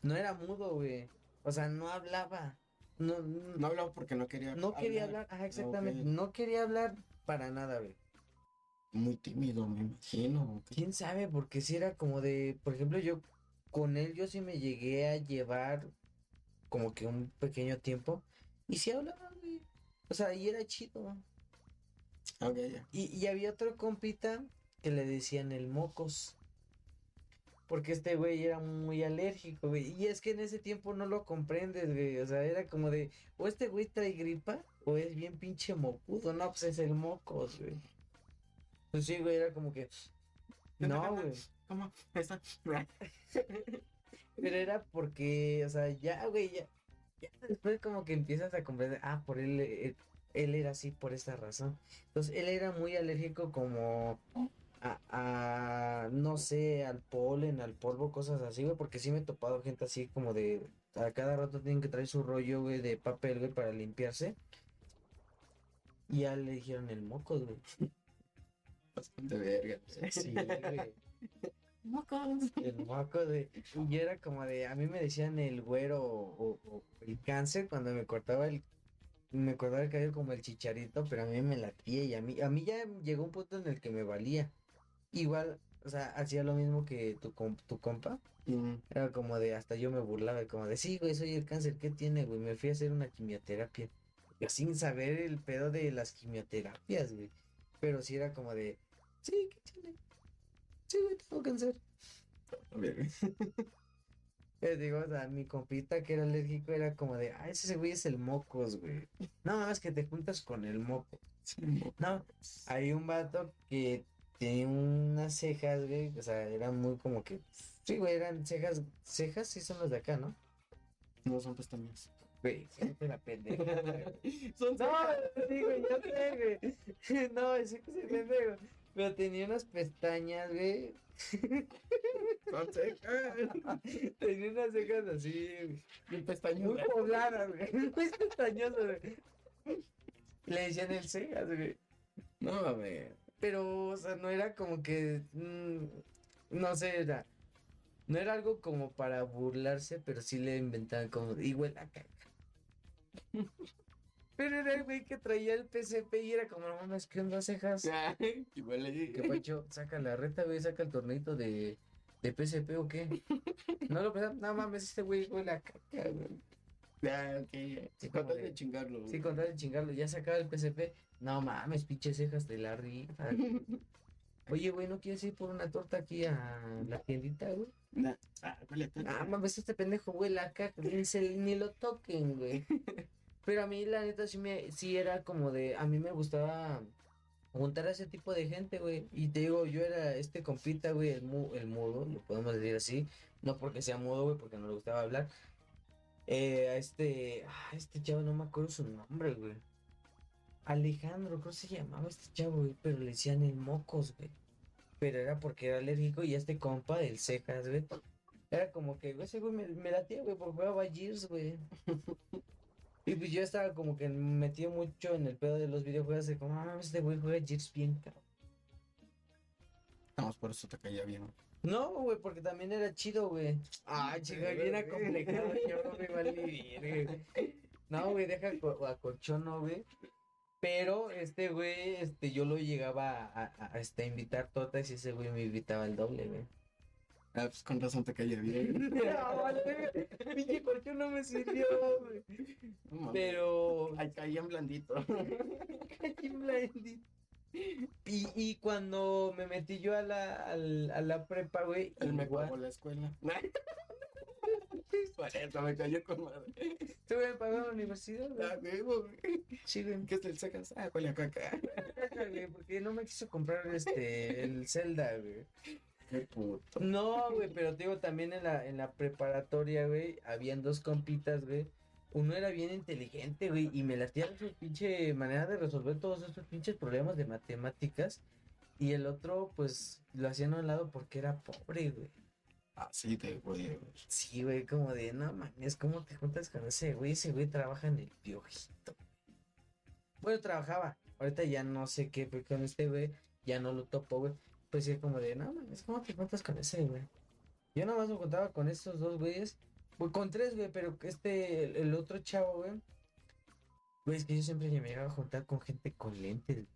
No era mudo, güey. O sea, no hablaba. No, No no, hablaba porque no quería no quería hablar. Ajá, exactamente. No quería hablar para nada, güey. Muy tímido, me imagino. ¿Quién sabe? Porque si era como de, por ejemplo, yo con él yo sí me llegué a llevar como que un pequeño tiempo. Y sí hablaba, güey. O sea, y era chido. Ok, ya. Y, y había otro compita que le decían el mocos. Porque este güey era muy alérgico, güey. Y es que en ese tiempo no lo comprendes, güey. O sea, era como de, o este güey trae gripa, o es bien pinche mocudo. No, pues es el mocos, güey. Pues sí, güey, era como que. No, güey. Pero era porque, o sea, ya, güey, ya. Ya después como que empiezas a comprender, ah, por él, él, él era así por esta razón. Entonces, él era muy alérgico como a, a, no sé, al polen, al polvo, cosas así, güey, porque sí me he topado gente así como de, a cada rato tienen que traer su rollo, güey, de papel, güey, para limpiarse. Y ya le dijeron el moco, güey. Bastante verga. Sí, güey. Mocos. El moco de. Y era como de. A mí me decían el güero o, o el cáncer cuando me cortaba el. Me cortaba el cabello como el chicharito, pero a mí me latía y a mí, a mí ya llegó un punto en el que me valía. Igual, o sea, hacía lo mismo que tu, tu compa. Mm, Era como de, hasta yo me burlaba, como de, sí, güey, soy el cáncer, ¿qué tiene, güey? Me fui a hacer una quimioterapia. Yo sin saber el pedo de las quimioterapias, güey. Pero sí era como de, sí, ¿qué tiene? Sí, güey, tengo cáncer. verga. Les digo, o sea, mi compita que era alérgico era como de, ah, ese güey es el mocos, güey. No, más que te juntas con el moco. Sí, mo- No, hay un vato que tenía unas cejas, güey, o sea, eran muy como que, sí, güey, eran cejas, cejas sí son las de acá, ¿no? No son pestañas. Güey, fíjate la pendeja. güey. Son No, sí, güey, yo sé, güey. No, ese que se pendejo. Pero tenía unas pestañas, güey. Son secas. Tenía unas cejas así, güey. Bien pestañas. Muy pobladas, güey. Muy pestañoso, güey. Le decían el cejas, güey. No, mames. Pero, o sea, no era como que. mm, no sé, era. No era algo como para burlarse, pero sí le inventaban como. Y huele a caca. Pero era el güey que traía el PCP y era como, no mames, ¿qué onda cejas? Igual le ¿Qué pacho? Saca la reta, güey, saca el tornito de, de PCP o qué. No lo pensaba, no mames, este güey huele a caca, güey. Ya, ok. Sí, Sí, como con tal de- chingarlo. Sí, con tal de chingarlo, ya sacaba el PCP. No mames, pinches cejas de la rifa. Oye, güey, ¿no quieres ir por una torta aquí a la tiendita, güey? Nah. Ah, huele a caca. Ah, mames, este pendejo huele a caca, ni, se- ni lo toquen, güey. Pero a mí, la neta, sí, me, sí era como de, a mí me gustaba juntar a ese tipo de gente, güey. Y te digo, yo era este compita, güey, el, mu- el mudo, lo podemos decir así. No porque sea mudo, güey, porque no le gustaba hablar. Eh, a este, ah, este chavo, no me acuerdo su nombre, güey. Alejandro, creo que se llamaba este chavo, güey, pero le decían el mocos, güey. Pero era porque era alérgico y este compa del cejas, güey. Era como que, güey, ese güey me, me latía, güey, porque jugaba Gears, güey. Y pues yo estaba como que metido mucho en el pedo de los videojuegos, de como, ah, este güey juega Gears bien, cabrón. Vamos, por eso te caía bien. No, güey, porque también era chido, güey. Ah, chica, bien acomplejado, yo no me vale verga, güey. No, güey, deja co- acolchono, güey. Pero este güey, este, yo lo llegaba a, a, a, este, a invitar tortas y ese güey me invitaba el doble, güey. Ah, pues con razón te caía bien. Vale, colchón no me sirvió, güey. No mames. Pero. Ay, caían blandito. Y, y cuando me metí yo a la, al- a la prepa, güey, Él me pagó la escuela. Por eso me cayó con madre. ¿Tú me pagó la universidad, Ah, güey? Sí, güey. ¿Qué el sacas? Ah, huele a caca. güey, Porque no me quiso comprar este, el Zelda, güey. Qué puto. No, güey, pero te digo, también en la, en la preparatoria, güey, habían dos compitas, güey. Uno era bien inteligente, güey, y me latía su pinche manera de resolver todos estos pinches problemas de matemáticas. Y el otro, pues, lo hacían a un lado porque era pobre, güey. Así de huevos. Sí, güey, como de, no mames, ¿cómo te juntas con ese güey? Ese güey trabaja en el piojito. Bueno, trabajaba. Ahorita ya no sé qué, pero con este güey ya no lo topo, güey. Pues sí, como de, no mames, ¿cómo te juntas con ese güey? Yo nada más me contaba con estos dos güeyes. Pues con tres, güey, pero este, el, otro chavo, güey. Güey, es que yo siempre me llegaba a juntar con gente con lentes.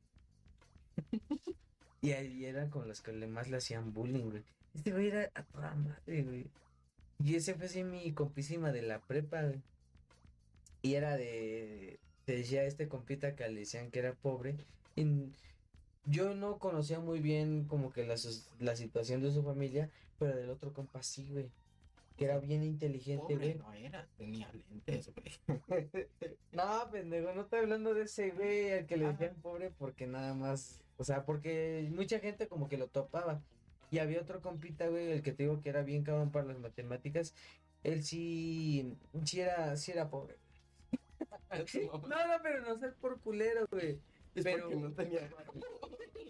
y ahí era con los que más le hacían bullying, güey. Este güey era a toda madre, güey. Y ese fue así mi compísima de la prepa, güey. Y era de. Te decía este compita que le decían que era pobre. Y yo no conocía muy bien como que la, la situación de su familia, pero del otro compa sí, güey. Que era bien inteligente, Pobre güey. no era, tenía lentes, güey. No, pendejo, no estoy hablando de ese güey al que le decían pobre porque nada más, o sea, porque mucha gente como que lo topaba. Y había otro compita, güey, el que te digo que era bien cabrón para las matemáticas. Él sí, sí era, sí era pobre. No, no, pero no ser por culero, güey. Es pero- porque no tenía.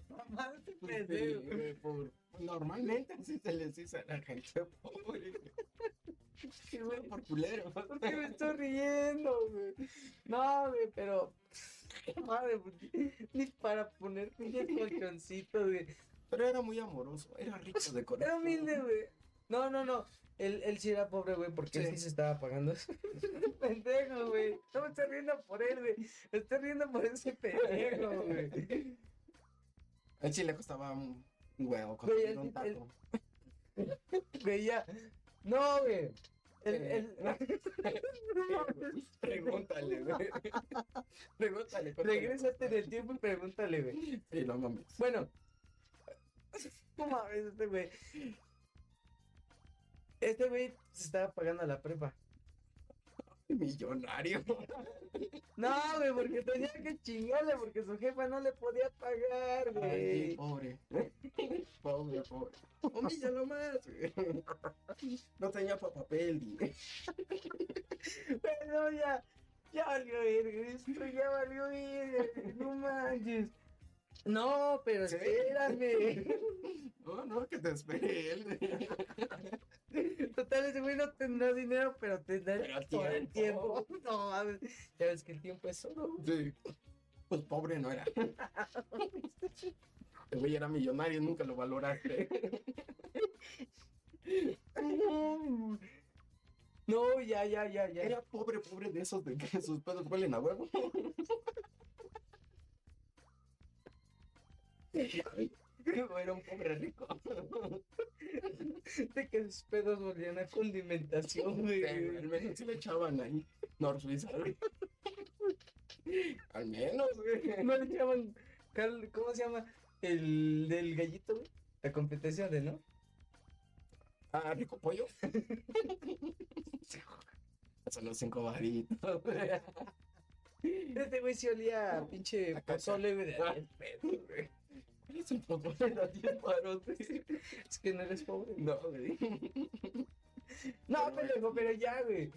Pues sí, por- Normalmente así se les dice a la gente pobre. Sí, güey. Por culero. ¿Por qué me estoy riendo, güey? No, güey, pero. Madre, porque ni para poner pinches colchoncitos, güey. Pero era muy amoroso, era rico de corazón. Era humilde, güey. No, no, no. Él, él sí era pobre, güey, porque él Sí. se estaba pagando. pendejo, güey. No me estoy riendo por él, güey. Me estoy riendo por ese pendejo, güey. A él sí le costaba un huevo con Güey, un el- taco. Güey, ya. No, güey. El, el... Pregúntale, güey. Pregúntale. Regrésate en el tiempo y pregúntale, güey. Sí, no mames. Bueno. No mames, este güey. Este güey se estaba pagando la prepa. Millonario. No, güey, porque tenía que chingarle porque su jefa no le podía pagar, Ay, güey. pobre. Pobre, pobre. Humíllalo más, güey. No tenía pa' papel, güey. Pero ya, ya valió verga, esto ya valió verga, no manches. No, pero espérame. No, no, que te espere él. Total, ese güey no tendrá dinero, pero tendrá Pero todo el tiempo. tiempo. No mames, ya ves que el tiempo es oro. Sí. Pues pobre no era. El güey era millonario, nunca lo valoraste. No, No, ya, ya, ya, ya. Era pobre, pobre de esos de que sus pedos huelen a huevo. Era un pobre rico. De que sus pedos volvían a condimentación, güey. Al menos sí le echaban ahí. Nor Suiza, güey. Al menos, güey. No le Carl- ¿cómo se llama? El del gallito, güey. La competencia de, ¿no? Ah, rico pollo. Son los cinco varitos, güey. Este güey sí olía a pinche pozole, güey, de. 10 pesos, güey. ¿Cuál es el fútbol de los 10 paros, güey? Es que no eres pobre. No, güey. No, pendejo, pero ya, güey.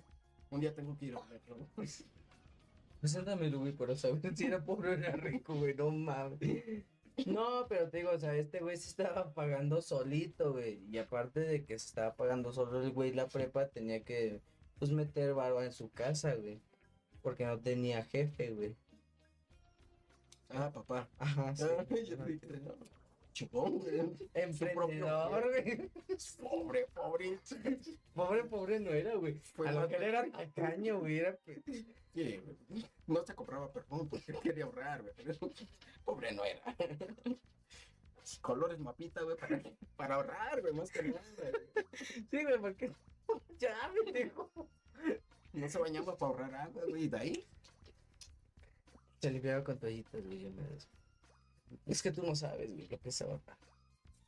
Un día tengo que ir a verlo. Preséntamelo, güey, para saber si era pobre o era rico, güey, no mames. No, pero te digo, o sea, este güey se estaba pagando solito, güey. Y aparte de que se estaba pagando solo el güey la prepa, tenía que, pues, meter barba en su casa, güey. Porque no tenía jefe, güey. Ah, papá. Ajá, sí. Ah, yo dije, no. chingón, güey. Emprendedor, güey. Pobre, pobre. Pobre, pobre no era, güey. Pues A lo que era tacaño, güey. Era... Sí, güey. no se compraba perfume porque quería ahorrar, güey. Pobre no era. Colores mapita, güey, para, para ahorrar, güey, más que nada. güey. Sí, güey, porque. Ya, me dijo. No se bañaba para ahorrar agua, güey, y de ahí. Se limpiaba con toallitas, güey. yo me- Es que tú no sabes, güey, lo que es ahorrar.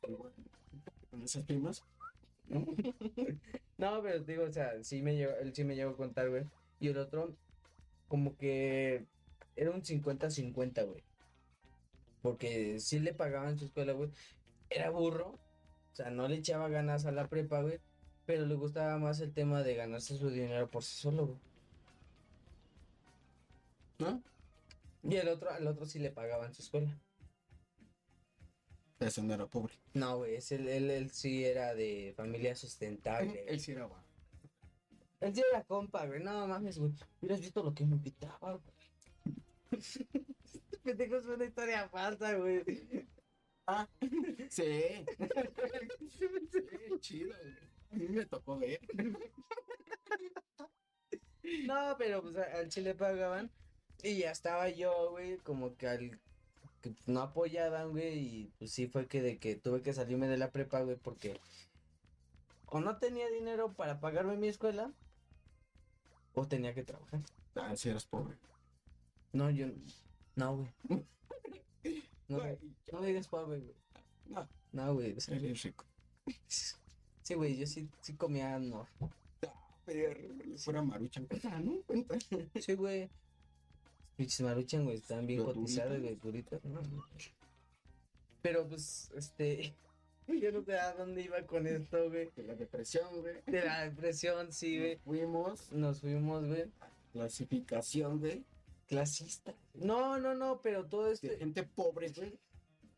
igual, Con esas primas. No, pero digo, o sea, sí me llegó, él sí me llegó a contar, güey. Y el otro, como que era un 50-50, güey. Porque sí le pagaban su escuela, güey. Era burro. O sea, no le echaba ganas a la prepa, güey. Pero le gustaba más el tema de ganarse su dinero por sí solo, güey. ¿No? Y el otro, al otro sí le pagaban su escuela. Ese no era pobre. No, güey, es el- él, él sí era de familia sustentable. Él sí era guapo. Él sí era compa, güey. No mames, güey. Hubieras visto lo que me invitaba, güey. Este pendejo es una historia falsa, güey. Sí. sí, chido, güey. A mí me tocó ver. No, pero pues al chile pagaban. Y ya estaba yo, güey, como que al que no apoyaban, güey. Y pues sí fue que de que tuve que salirme de la prepa, güey, porque o no tenía dinero para pagarme mi escuela, o tenía que trabajar. Ah, sí eras pobre. No, yo. No, güey. No, Güey, no digas pobre, güey. No, No, güey. o sea, eres rico. Sí, güey, yo sí, sí comía no. Perro, fuera maruchan. Cuenta, ¿no? Cuenta. Sí, güey. Pinches maruchan, güey, están bien Pero cotizadas, güey, duritas. No. Pero pues, este. Yo no sé a dónde iba con esto, güey. De la depresión, güey. De la depresión, sí, güey. Fuimos. Nos fuimos, güey. Clasificación, güey. Clasista. No, no, no, pero todo De este. gente pobre, güey.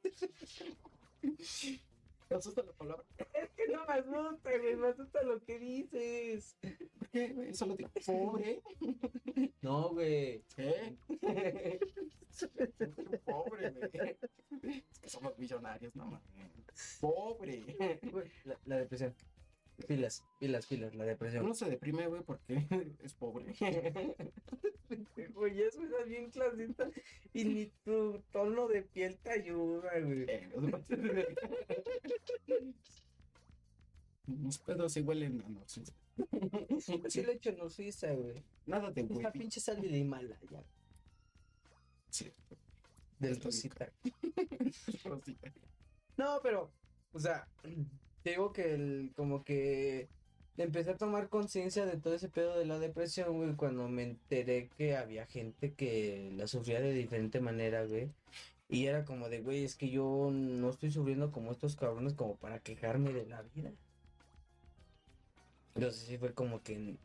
¿Te asusta la palabra? Es que no me asusta, güey, me asusta lo que dices. ¿Por qué, güey? Solo digo pobre. No, güey. ¿Qué? pobre, güey. Es que somos millonarios, no mames. Pobre. La, la depresión. Pilas, pilas, pilas, la depresión. Uno se deprime, güey, porque es pobre. Güey, eso es bien clasista y ni tu tono de piel te ayuda, güey. Eh, Mis pedos a no, sí. Sí lo he hecho en Suiza, güey. Nada la güey. pinche sal de Himalaya. Sí, Del Rosita. sí. No, pero, o sea, te digo que el, como que empecé a tomar conciencia de todo ese pedo de la depresión, güey, cuando me enteré que había gente que la sufría de diferente manera, güey. Y era como de, güey, es que yo no estoy sufriendo como estos cabrones como para quejarme de la vida. Entonces sí fue como que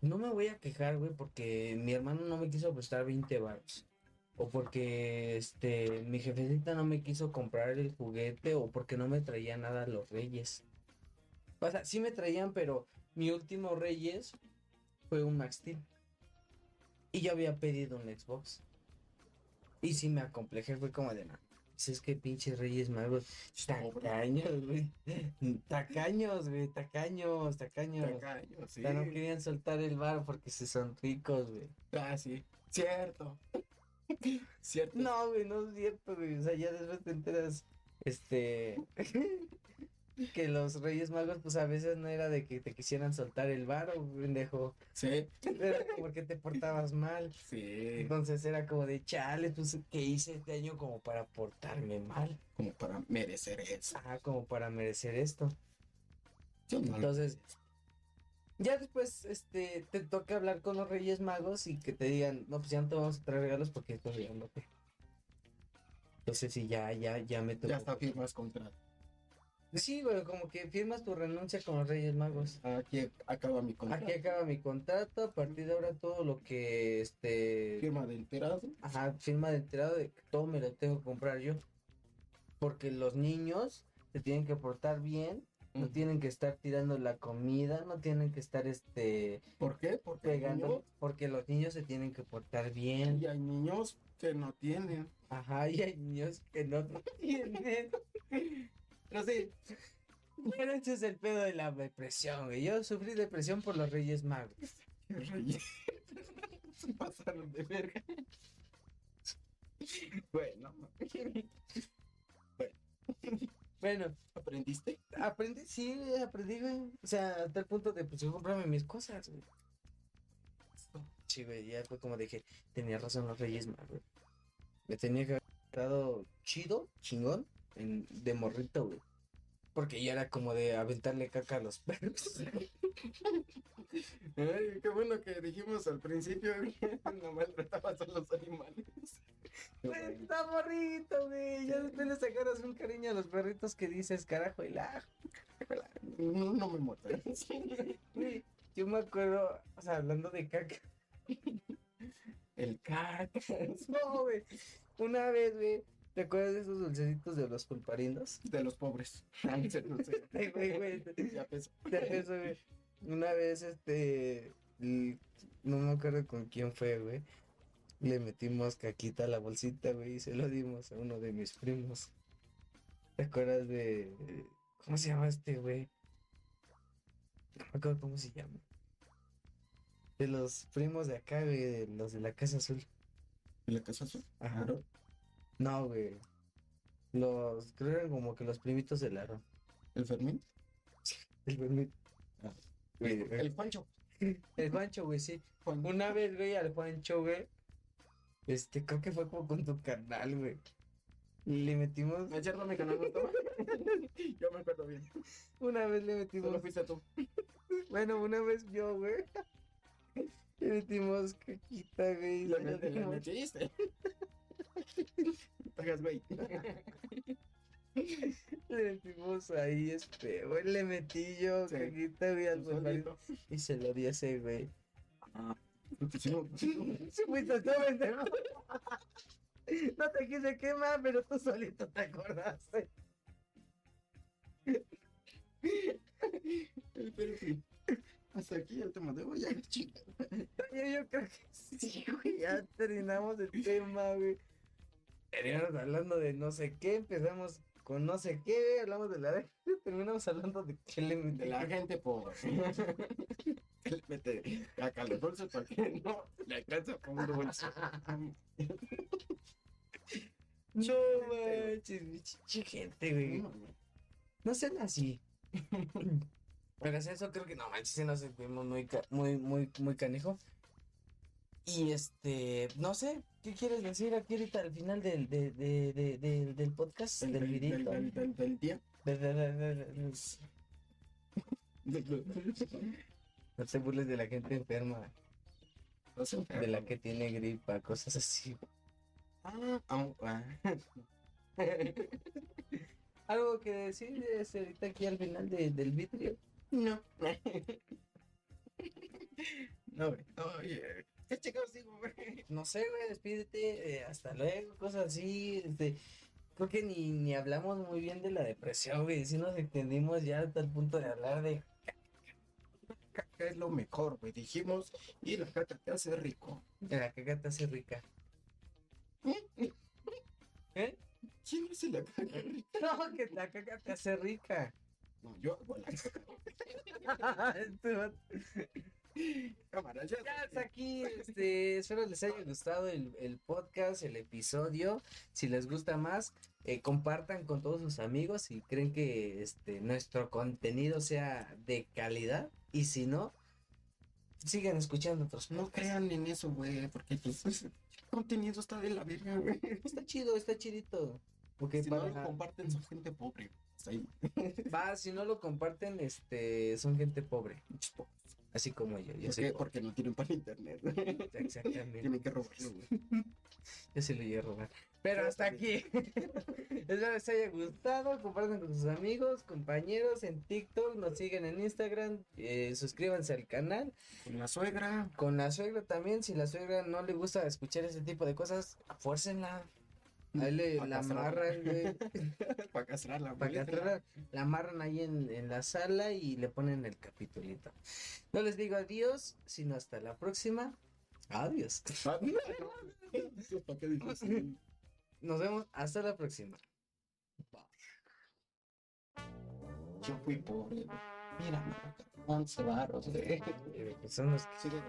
no me voy a quejar, güey, porque mi hermano no me quiso prestar 20 baros. O porque este mi jefecita no me quiso comprar el juguete o porque no me traía nada los reyes. O sea, sí me traían, pero mi último reyes fue un Max Steel. Y yo había pedido un Xbox. Y sí me acomplejé, fue como de, no, pues es que pinches reyes magos, tacaños, güey. Tacaños, güey, tacaños, tacaños. Tacaño, sí. O sea, no querían soltar el bar porque se son ricos, güey. Ah, sí. Cierto. Cierto. No, güey, no es cierto, güey. O sea, ya después te enteras, este, que los Reyes Magos, pues a veces no era de que te quisieran soltar el bar, o pendejo. Sí. Era porque te portabas mal. Sí. Entonces era como de chale, pues, ¿qué hice este año como para portarme mal? Como para merecer eso. Ajá, como para merecer esto. Yo no lo- Entonces, ya después, este, te toca hablar con los Reyes Magos y que te digan, no, pues ya no te vamos a traer regalos porque esto ya no te. Entonces, sí, ya, ya, ya me tocó. ya hasta firmas contrato. Sí, güey, como que firmas tu renuncia con los Reyes Magos. Aquí acaba mi contrato. Aquí acaba mi contrato, a partir de ahora todo lo que, este, Firma de enterado. ajá, firma de enterado de que todo me lo tengo que comprar yo. Porque los niños se tienen que portar bien, no tienen que estar tirando la comida, no tienen que estar, este, ¿Por qué? Porque pegando, niños- porque los niños se tienen que portar bien. y hay niños que no tienen. Ajá, y hay niños que no tienen. Pero sí, Bueno, ese es el pedo de la depresión, güey. Yo sufrí depresión por los Reyes Magos. qué reyes. Se pasaron de verga. Bueno, Bueno, ¿aprendiste? aprendí, sí, aprendí, güey. O sea, hasta el punto de, pues, yo comprarme mis cosas, güey. Sí, güey, ya fue como dije, tenía razón los Reyes Magos. Me tenía que haber dado chido, chingón, en, de morrito, güey. Porque ya era como de aventarle caca a los perros. Ay, qué bueno que dijimos al principio que no maltratabas a los animales. Bueno. Está morrito, güey. Ya después le sacaras un cariño a los perritos que dices, carajo, el ajo. No, no me muerdas. Güey, yo me acuerdo, o sea, hablando de caca. El caca. No, güey. Una vez, güey. ¿Te acuerdas de esos dulcecitos de los pulparindos? De los pobres. Güey, güey. Ya pesó. de eso, güey. Una vez, este. No me acuerdo con quién fue, güey. Le metimos caquita a la bolsita, güey, y se lo dimos a uno de mis primos. ¿Te acuerdas de. ¿Cómo se llama este, güey? No me acuerdo cómo se llama. De los primos de acá, güey, de los de la Casa Azul. ¿En la casa azul? Ajá. No, güey. Los, creo que eran como que los primitos del aro. ¿El Fermín? El permit- Ah. Güey, El Juancho. El Juancho, güey, sí. Una vez, güey, al Juancho, güey. Este, creo que fue como con tu carnal, güey. Le metimos, Es cierto, mi canal. Yo me acuerdo bien. una vez le Solo metimos, fuiste tú. bueno, una vez yo, güey. Le metimos caquita, güey. Le le metiste. Te hagas, güey. Le metimos ahí, este, güey, le metí yo Sí. caquita, güey, al. Solito. Y se lo di a ese, güey. Ah, no, sí, no. Sí, fuiste tú, pendejo. No te quise quemar, pero tú solito te acordaste. Pero sí. Hasta aquí el tema de hoy. Ya, chica. Yo creo que sí, güey. Ya terminamos el tema, güey. Terminamos hablando de no sé qué, empezamos con no sé qué, hablamos de la vez, terminamos hablando de qué le De la gente pobre. Que le mete a para que no le alcanza con un dulce. No manches, gente, güey. No sean así. Pero si eso creo que no manches, nos fuimos muy, muy, muy, muy canijo. Y este, no sé, ¿qué quieres decir aquí ahorita al final del, de, de, de, de- del podcast, Del, del, videito? del, del, del día. No te burles de la gente enferma, No sé. de la que tiene gripa, cosas así. Ah, ah. Algo que decir es ahorita aquí al final de- del vidrio. No. No. Oye. No sé, güey, despídete, eh, hasta luego, cosas así, este, creo que ni, ni hablamos muy bien de la depresión, güey, si nos entendimos ya hasta el punto de hablar de, Caca es lo mejor, güey. Dijimos, y la caca te hace rico. la caca te hace rica. ¿Eh? ¿Quién hace la caca rica? No, que la caca te hace rica. No, yo hago la caca. Cámara, ya. Hasta aquí, este, espero les haya gustado el, el podcast, el episodio. Si les gusta más, eh, compartan con todos sus amigos si creen que este nuestro contenido sea de calidad. Y si no, sigan escuchando otros No podcasts. crean en eso, güey, porque pues, ese contenido está de la verga, güey. Está chido, está chidito. Porque Si no lo comparten, son gente pobre. Está ahí. va, si no lo comparten, este, son gente pobre. Así como yo, yo ¿Por qué? Porque no tienen para internet. Exactamente. Tienen que robarlo, güey. Yo se lo llegué a robar. Pero hasta aquí. Espero les haya gustado. Compartan con sus amigos, compañeros en TikTok. Nos siguen en Instagram. eh, suscríbanse al canal. Con la suegra. Con la suegra también. Si la suegra no le gusta escuchar ese tipo de cosas, fuércenla. Ahí le Pa' la amarran, güey. Para castrarla, Para castrarla, la amarran ahí en, en la sala y le ponen el capitulito. No les digo adiós, sino hasta la próxima. Adiós. Ah. Nos vemos hasta la próxima. Yo fui pobre. Mira, 11 varos, güey. Eh, Son los que.